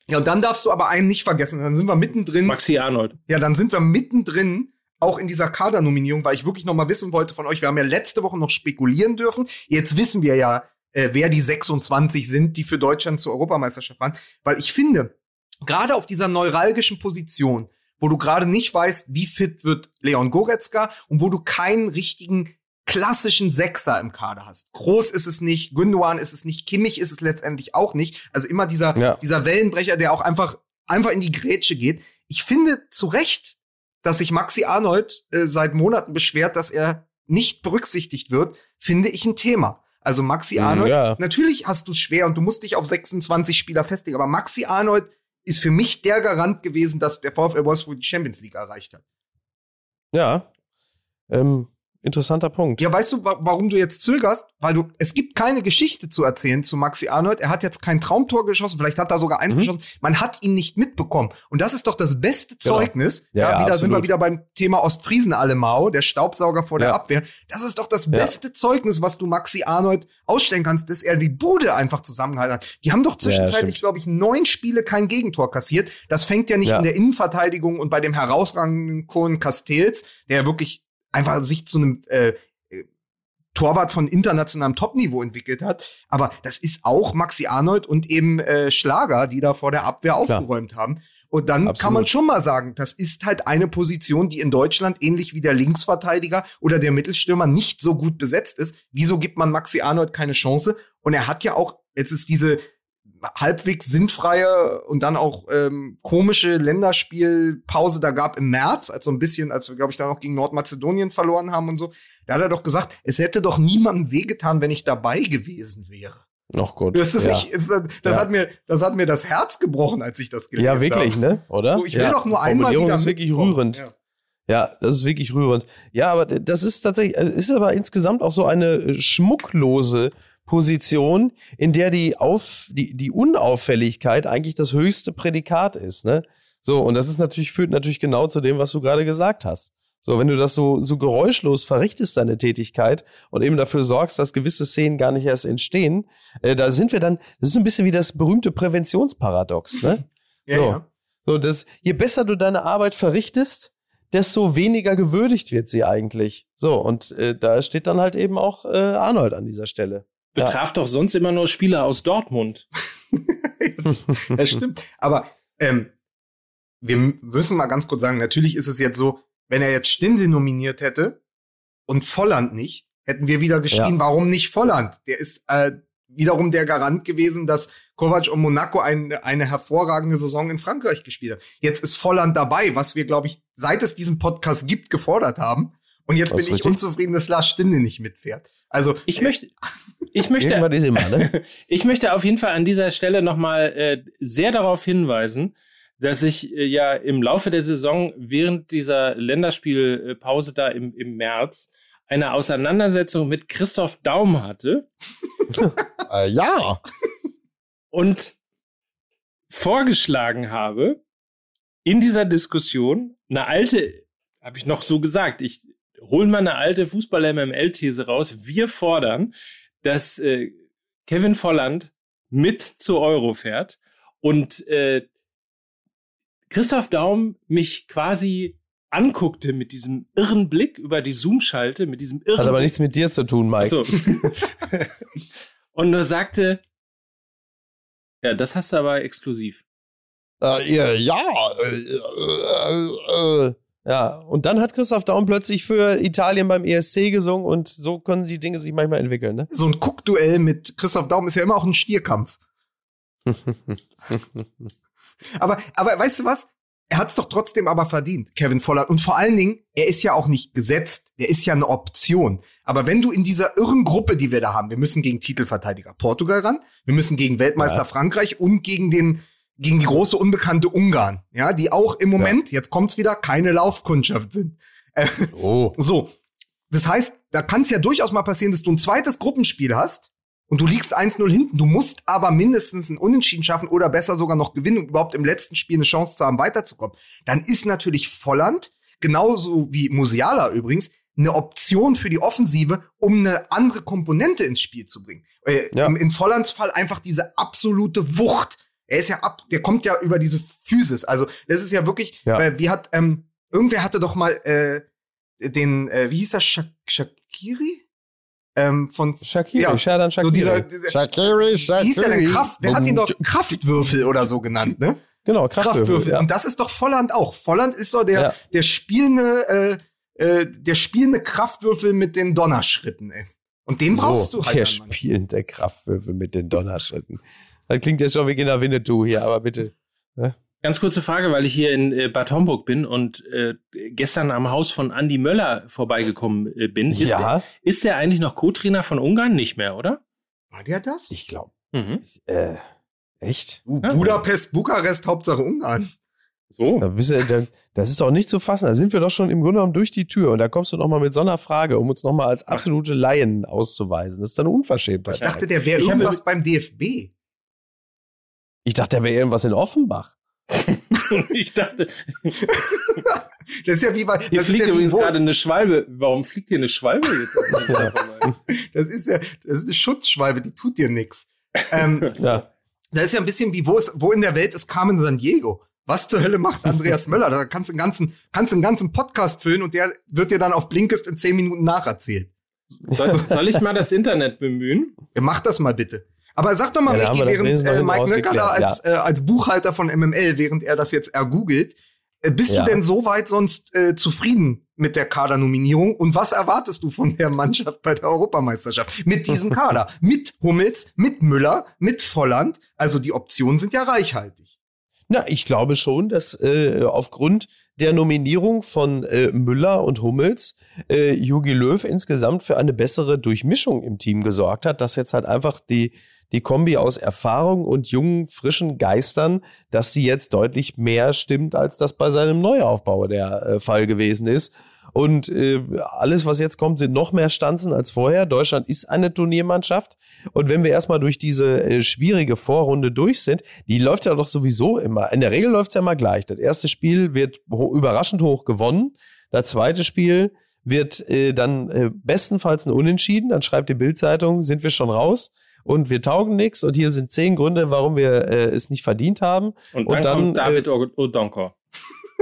Ja, und dann darfst du aber einen nicht vergessen. Dann sind wir mittendrin. Maxi Arnold. Ja, dann sind wir mittendrin auch in dieser Kadernominierung, weil ich wirklich noch mal wissen wollte von euch. Wir haben ja letzte Woche noch spekulieren dürfen. Jetzt wissen wir ja, äh, wer die 26 sind, die für Deutschland zur Europameisterschaft fahren. Weil ich finde, gerade auf dieser neuralgischen Position, wo du gerade nicht weißt, wie fit wird Leon Goretzka und wo du keinen richtigen klassischen Sechser im Kader hast. Groß ist es nicht, Gündogan ist es nicht, Kimmich ist es letztendlich auch nicht. Also immer dieser, ja. dieser Wellenbrecher, der auch einfach, einfach in die Grätsche geht. Ich finde zu Recht, dass sich Maxi Arnold äh, seit Monaten beschwert, dass er nicht berücksichtigt wird, finde ich ein Thema. Also Maxi mhm, Arnold, ja. natürlich hast du es schwer und du musst dich auf 26 Spieler festlegen, aber Maxi Arnold ist für mich der Garant gewesen, dass der VfL Wolfsburg die Champions League erreicht hat. Ja. Ähm, Interessanter Punkt. Ja, weißt du, wa warum du jetzt zögerst? Weil du, es gibt keine Geschichte zu erzählen zu Maxi Arnold. Er hat jetzt kein Traumtor geschossen, vielleicht hat er sogar eins mhm. geschossen. Man hat ihn nicht mitbekommen. Und das ist doch das beste genau. Zeugnis. Ja, ja, ja wieder absolut. sind wir wieder beim Thema Ostfriesen Alemau, der Staubsauger vor ja. der Abwehr. Das ist doch das beste Zeugnis, was du Maxi Arnold ausstellen kannst, dass er die Bude einfach zusammengehalten hat. Die haben doch zwischenzeitlich, glaube ich, neun Spiele kein Gegentor kassiert. Das fängt ja nicht in der Innenverteidigung und bei dem herausragenden Kohn Castells, der wirklich einfach sich zu einem äh, äh, Torwart von internationalem Topniveau entwickelt hat. Aber das ist auch Maxi Arnold und eben äh, Schlager, die da vor der Abwehr Klar. aufgeräumt haben. Und dann Absolut. kann man schon mal sagen, das ist halt eine Position, die in Deutschland ähnlich wie der Linksverteidiger oder der Mittelstürmer nicht so gut besetzt ist. Wieso gibt man Maxi Arnold keine Chance? Und er hat ja auch, jetzt ist diese halbwegs sinnfreie und dann auch ähm, komische Länderspielpause da gab im März, als so ein bisschen, als wir, glaube ich, da noch gegen Nordmazedonien verloren haben und so. Da hat er doch gesagt, es hätte doch niemandem wehgetan, wenn ich dabei gewesen wäre. Noch gut. Das, ist ja. nicht, das, das ja. hat mir, das hat mir das Herz gebrochen, als ich das gelesen habe. Ja, wirklich, habe. ne? Oder? So, ich will ja. doch nur einmal wieder. Das ist wirklich rührend. Ja. Ja, das ist wirklich rührend. Ja, aber das ist tatsächlich, ist aber insgesamt auch so eine schmucklose Position, in der die, Auf, die, die Unauffälligkeit eigentlich das höchste Prädikat ist. Ne? So, und das ist natürlich, führt natürlich genau zu dem, was du gerade gesagt hast. So, wenn du das so, so geräuschlos verrichtest, deine Tätigkeit, und eben dafür sorgst, dass gewisse Szenen gar nicht erst entstehen, äh, da sind wir dann, das ist ein bisschen wie das berühmte Präventionsparadox, ne? ja, so. ja. So, das, je besser du deine Arbeit verrichtest, desto weniger gewürdigt wird sie eigentlich. So, und äh, da steht dann halt eben auch äh, Arnold an dieser Stelle. Betraf ja. doch sonst immer nur Spieler aus Dortmund. das stimmt. Aber ähm, wir müssen mal ganz kurz sagen, natürlich ist es jetzt so, wenn er jetzt Stinde nominiert hätte und Volland nicht, hätten wir wieder geschrien, ja. warum nicht Volland? Der ist äh, wiederum der Garant gewesen, dass Kovac und Monaco ein, eine hervorragende Saison in Frankreich gespielt haben. Jetzt ist Volland dabei, was wir, glaube ich, seit es diesen Podcast gibt, gefordert haben. Und jetzt das bin ich richtig. unzufrieden, dass Lars Stinde nicht mitfährt. Also ich äh, möchte, ich möchte, immer, ne? ich möchte auf jeden Fall an dieser Stelle nochmal äh, sehr darauf hinweisen, dass ich äh, ja im Laufe der Saison während dieser Länderspielpause da im, im März eine Auseinandersetzung mit Christoph Daum hatte. äh, ja. Und vorgeschlagen habe, in dieser Diskussion eine alte, habe ich noch so gesagt, ich holen mal eine alte Fußball-MML-These raus. Wir fordern, dass äh, Kevin Volland mit zur Euro fährt und äh, Christoph Daum mich quasi anguckte mit diesem irren Blick über die Zoom-Schalte, mit diesem irren Hat aber nichts mit dir zu tun, Mike. So. und nur sagte, ja, das hast du aber exklusiv. Äh, ja, ja, äh, äh, äh ja, und dann hat Christoph Daum plötzlich für Italien beim ESC gesungen und so können die Dinge sich manchmal entwickeln, ne? So ein Guckduell mit Christoph Daum ist ja immer auch ein Stierkampf. aber, aber weißt du was? Er hat es doch trotzdem aber verdient, Kevin Voller. Und vor allen Dingen, er ist ja auch nicht gesetzt. Der ist ja eine Option. Aber wenn du in dieser irren Gruppe, die wir da haben, wir müssen gegen Titelverteidiger Portugal ran, wir müssen gegen Weltmeister ja. Frankreich und gegen den gegen die große unbekannte Ungarn, ja, die auch im Moment, ja. jetzt kommt's wieder, keine Laufkundschaft sind. Äh, oh. So. Das heißt, da kann es ja durchaus mal passieren, dass du ein zweites Gruppenspiel hast und du liegst 1-0 hinten. Du musst aber mindestens ein Unentschieden schaffen oder besser sogar noch gewinnen, um überhaupt im letzten Spiel eine Chance zu haben, weiterzukommen. Dann ist natürlich Volland, genauso wie Musiala übrigens, eine Option für die Offensive, um eine andere Komponente ins Spiel zu bringen. Äh, ja. In Vollands Fall einfach diese absolute Wucht, er ist ja ab, der kommt ja über diese Physis. Also, das ist ja wirklich, ja. Äh, wie hat, ähm, irgendwer hatte doch mal äh, den, äh, wie hieß er, Shak Shakiri? ähm, von Shakiri, ja, Sherdan Shakiri. so dieser, dieser Shakiri, wie hieß der denn Kraft? Wer hat ihn doch Kraftwürfel oder so genannt, ne? Genau, Kraftwürfel. Kraftwürfel. Ja. Und das ist doch Volland auch. Volland ist so der, Ja. der spielende, äh, äh, der spielende Kraftwürfel mit den Donnerschritten, ey. Und den brauchst so, du halt. Der spielende Kraftwürfel mit den Donnerschritten. Das klingt jetzt schon wie in der Winnetou hier, aber bitte. Ganz kurze Frage, weil ich hier in äh, Bad Homburg bin und äh, gestern am Haus von Andy Möller vorbeigekommen äh, bin. Ist, der, ja, ist der eigentlich noch Co-Trainer von Ungarn? Nicht mehr, oder? War der das? ich glaube. Mhm. Äh, echt? Ja. Budapest, Bukarest, Hauptsache Ungarn. So. Da bist du, da, das ist doch nicht zu fassen. Da sind wir doch schon im Grunde genommen durch die Tür. Und da kommst du noch mal mit so einer Frage, um uns noch mal als absolute Laien auszuweisen. Das ist dann Unverschämtheit. Ich dachte, der wäre irgendwas beim DFB. Ich dachte, der wäre irgendwas in Offenbach. ich dachte, Das ist ja wie bei. hier Das ist fliegt ja übrigens gerade eine Schwalbe. Warum fliegt hier eine Schwalbe jetzt? Ja. Das ist ja, das ist eine Schutzschwalbe, die tut dir nix. Ähm, Ja. das ist ja ein bisschen wie, wo, ist, wo in der Welt ist Carmen San Diego? Was zur Hölle macht Andreas Möller? Da kannst du einen ganzen, kannst du einen ganzen Podcast füllen und der wird dir dann auf Blinkist in zehn Minuten nacherzählt. Soll, soll ich mal das Internet bemühen? Ja, mach das mal bitte. Aber sag doch mal, Ja, das während äh, Mike Nöcker da als, rausgeklärt, äh, als Buchhalter von MML, während er das jetzt ergoogelt, äh, bist Ja. du denn soweit sonst äh, zufrieden mit der Kadernominierung? Und was erwartest du von der Mannschaft bei der Europameisterschaft? Mit diesem Kader? mit Hummels, mit Müller, mit Volland? Also die Optionen sind ja reichhaltig. Na, ich glaube schon, dass äh, aufgrund der Nominierung von äh, Müller und Hummels äh, Jogi Löw insgesamt für eine bessere Durchmischung im Team gesorgt hat, dass jetzt halt einfach die, die Kombi aus Erfahrung und jungen, frischen Geistern, dass sie jetzt deutlich mehr stimmt, als das bei seinem Neuaufbau der äh, Fall gewesen ist. Und äh, alles, was jetzt kommt, sind noch mehr Stanzen als vorher. Deutschland ist eine Turniermannschaft. Und wenn wir erstmal durch diese äh, schwierige Vorrunde durch sind, die läuft ja doch sowieso immer. In der Regel läuft es ja immer gleich. Das erste Spiel wird ho überraschend hoch gewonnen. Das zweite Spiel wird äh, dann äh, bestenfalls ein Unentschieden. Dann schreibt die Bildzeitung, sind wir schon raus und wir taugen nichts. Und hier sind zehn Gründe, warum wir äh, es nicht verdient haben. Und dann, Und dann, kommt David äh, Odonkor.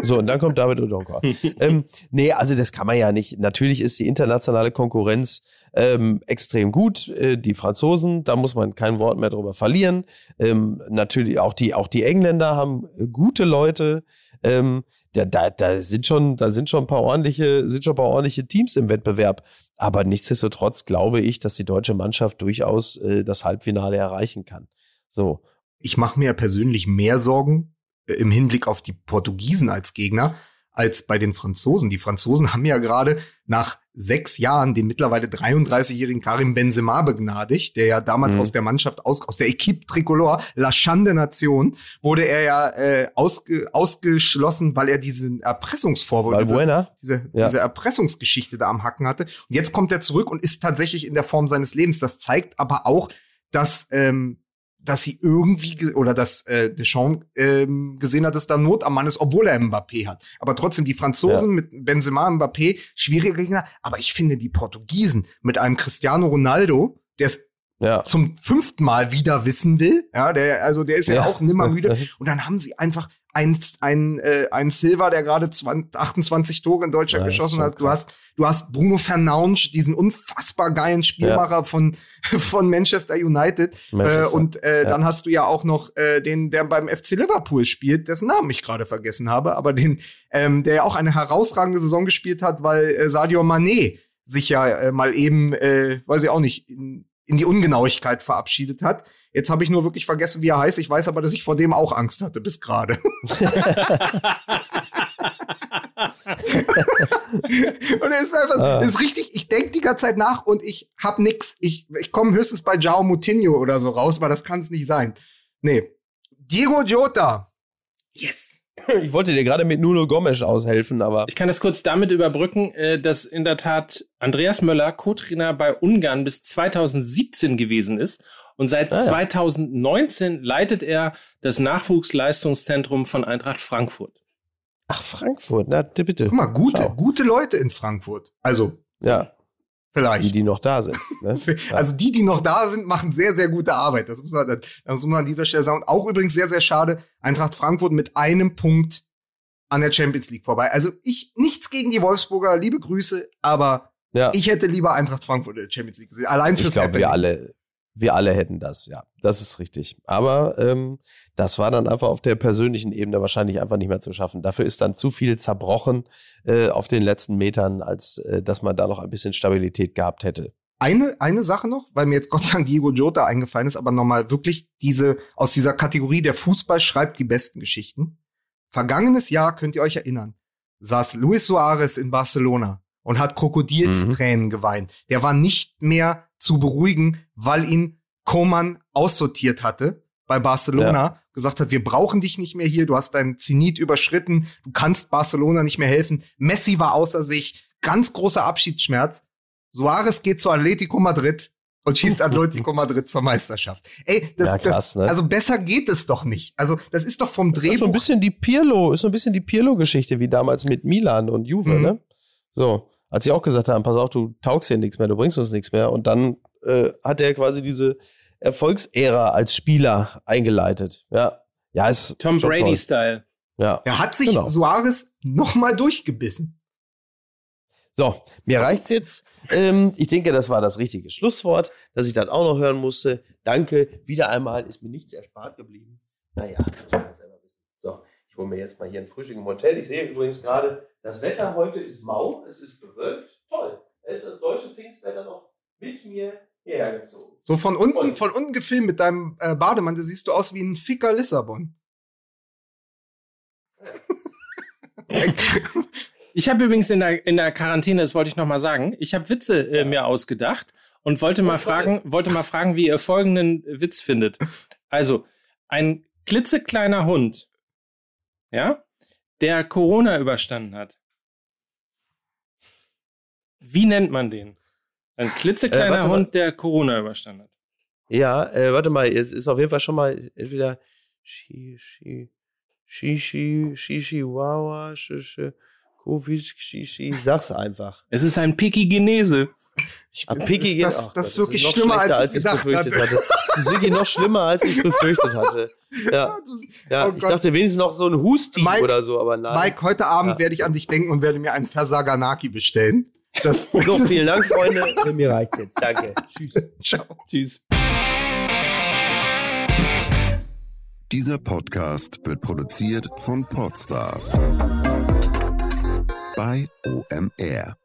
So, und dann kommt David Odonkor. ähm, nee, also das kann man ja nicht. Natürlich ist die internationale Konkurrenz ähm, extrem gut. Äh, die Franzosen, da muss man kein Wort mehr drüber verlieren. Ähm, natürlich auch die, auch die Engländer haben äh, gute Leute. Ähm, da, da, da sind schon, da sind schon ein paar ordentliche, sind schon ein paar ordentliche Teams im Wettbewerb. Aber nichtsdestotrotz glaube ich, dass die deutsche Mannschaft durchaus äh, das Halbfinale erreichen kann. So. Ich mache mir persönlich mehr Sorgen äh, im Hinblick auf die Portugiesen als Gegner als bei den Franzosen. Die Franzosen haben ja gerade nach sechs Jahren den mittlerweile 33-jährigen Karim Benzema begnadigt, der ja damals Mhm. aus der Mannschaft, aus, aus der Equipe Tricolore, La Schande Nation, wurde er ja äh, ausge, ausgeschlossen, weil er diesen Erpressungsvorwurf, diese, diese, Ja. diese Erpressungsgeschichte da am Hacken hatte. Und jetzt kommt er zurück und ist tatsächlich in der Form seines Lebens. Das zeigt aber auch, dass ähm, dass sie irgendwie ge- oder dass äh, Deschamps ähm, gesehen hat, dass da Not am Mann ist, obwohl er Mbappé hat. Aber trotzdem die Franzosen mit Benzema, Mbappé schwierige Gegner. Aber ich finde die Portugiesen mit einem Cristiano Ronaldo, der es Ja. zum fünften Mal wieder wissen will, ja, der also der ist ja, Ja. auch nimmer müde. Und dann haben sie einfach ein, ein, äh, ein Silva, der gerade 20 28 Tore in Deutschland Ja, geschossen hat. Du krass. hast, du hast Bruno Fernandes, diesen unfassbar geilen Spielmacher von, von Manchester United. Äh, Manchester. und äh, Ja. dann hast du ja auch noch äh, den, der beim FC Liverpool spielt, dessen Namen ich gerade vergessen habe, aber den, ähm, der ja auch eine herausragende Saison gespielt hat, weil äh, Sadio Mané sich ja äh, mal eben, äh, weiß ich auch nicht, in, in die Ungenauigkeit verabschiedet hat. Jetzt habe ich nur wirklich vergessen, wie er heißt. Ich weiß aber, dass ich vor dem auch Angst hatte bis gerade. und er ist einfach, Ah. das ist richtig, ich denke die ganze Zeit nach und ich hab nix. Ich, ich komme höchstens bei Jao Moutinho oder so raus, weil das kann es nicht sein. Nee. Diego Jota. Yes. Ich wollte dir gerade mit Nuno Gomes aushelfen, aber Ich kann das kurz damit überbrücken, äh, dass in der Tat Andreas Möller Co-Trainer bei Ungarn bis 2017 gewesen ist. Und seit Ah, ja. 2019 leitet er das Nachwuchsleistungszentrum von Eintracht Frankfurt. ach Frankfurt, na bitte. Guck mal, gute, Schau. gute Leute in Frankfurt. Also, Ja, vielleicht. die, die noch da sind. Ne? Also die, die noch da sind, machen sehr, sehr gute Arbeit. Das muss man, das muss man an dieser Stelle sagen. Und auch übrigens sehr, sehr schade, Eintracht Frankfurt mit einem Punkt an der Champions League vorbei. Also ich, nichts gegen die Wolfsburger, liebe Grüße, aber Ja. Ich hätte lieber Eintracht Frankfurt in der Champions League gesehen. Allein fürs Ich glaube, wir alle, wir alle hätten das, ja. Das ist richtig. Aber ähm, das war dann einfach auf der persönlichen Ebene wahrscheinlich einfach nicht mehr zu schaffen. Dafür ist dann zu viel zerbrochen äh, auf den letzten Metern, als äh, dass man da noch ein bisschen Stabilität gehabt hätte. Eine, eine Sache noch, weil mir jetzt Gott sei Dank Diego Jota eingefallen ist, aber nochmal wirklich diese, aus dieser Kategorie der Fußball schreibt die besten Geschichten. Vergangenes Jahr könnt ihr euch erinnern, saß Luis Suarez in Barcelona und hat Krokodilstränen mhm. geweint. Der war nicht mehr zu beruhigen, weil ihn Koman aussortiert hatte bei Barcelona, ja. gesagt hat, wir brauchen dich nicht mehr hier, du hast deinen Zenit überschritten, du kannst Barcelona nicht mehr helfen. Messi war außer sich, ganz großer Abschiedsschmerz. Suarez geht zu Atletico Madrid und schießt Atletico Madrid zur Meisterschaft. Ey, das, ja, krass, das ne? also besser geht es doch nicht. Also, das ist doch vom Drehbuch. Das ist so ein bisschen die Pirlo, ist so ein bisschen die Pirlo-Geschichte wie damals mit Milan und Juve, mhm. ne? So, als sie auch gesagt haben, pass auf, du taugst hier nichts mehr, du bringst uns nichts mehr. Und dann äh, hat er quasi diese Erfolgsära als Spieler eingeleitet. Ja, ja, ist Tom Brady-Style. Ja. Er hat sich genau. Suarez nochmal durchgebissen. So, mir reicht's jetzt. Ähm, ich denke, das war das richtige Schlusswort, dass ich dann auch noch hören musste. Danke. Wieder einmal ist mir nichts erspart geblieben. Naja, ich. So, ich hole mir jetzt mal hier ein Frühstück im Hotel. Ich sehe übrigens gerade, das Wetter heute ist mau, es ist bewölkt. Toll. Es ist das deutsche Pfingstwetter noch mit mir hierher gezogen. So von unten, Und von unten gefilmt mit deinem äh, Bademantel siehst du aus wie ein Ficker Lissabon. Ich habe übrigens in der, in der Quarantäne, das wollte ich noch mal sagen, ich habe Witze äh, mir ausgedacht und wollte mal fragen, wollte mal fragen, wie ihr folgenden Witz findet. Also, ein klitzekleiner Hund, ja, der Corona überstanden hat. Wie nennt man den? Ein klitzekleiner äh, Hund, der Corona überstanden hat. Ja, äh, warte mal, jetzt ist auf jeden Fall schon mal entweder Shishi, Shishi, Shishi, Wawa, Shishi, Covid, Shishi, sag's einfach. Es ist ein Pikigenese. Ich bin, Piki ist das, das, ist wirklich ist schlimmer, als, als ich befürchtet hatte. hatte. Das ist wirklich noch schlimmer, als ich befürchtet hatte. Ja, ja oh ich dachte wenigstens noch so ein Husti oder so, aber nein. Mike, heute Abend ja. werde ich an dich denken und werde mir einen Versaganaki bestellen. Das so, vielen Dank, Freunde. Mir reicht jetzt. Danke. Tschüss. Ciao. Tschüss. Dieser Podcast wird produziert von Podstars bei OMR.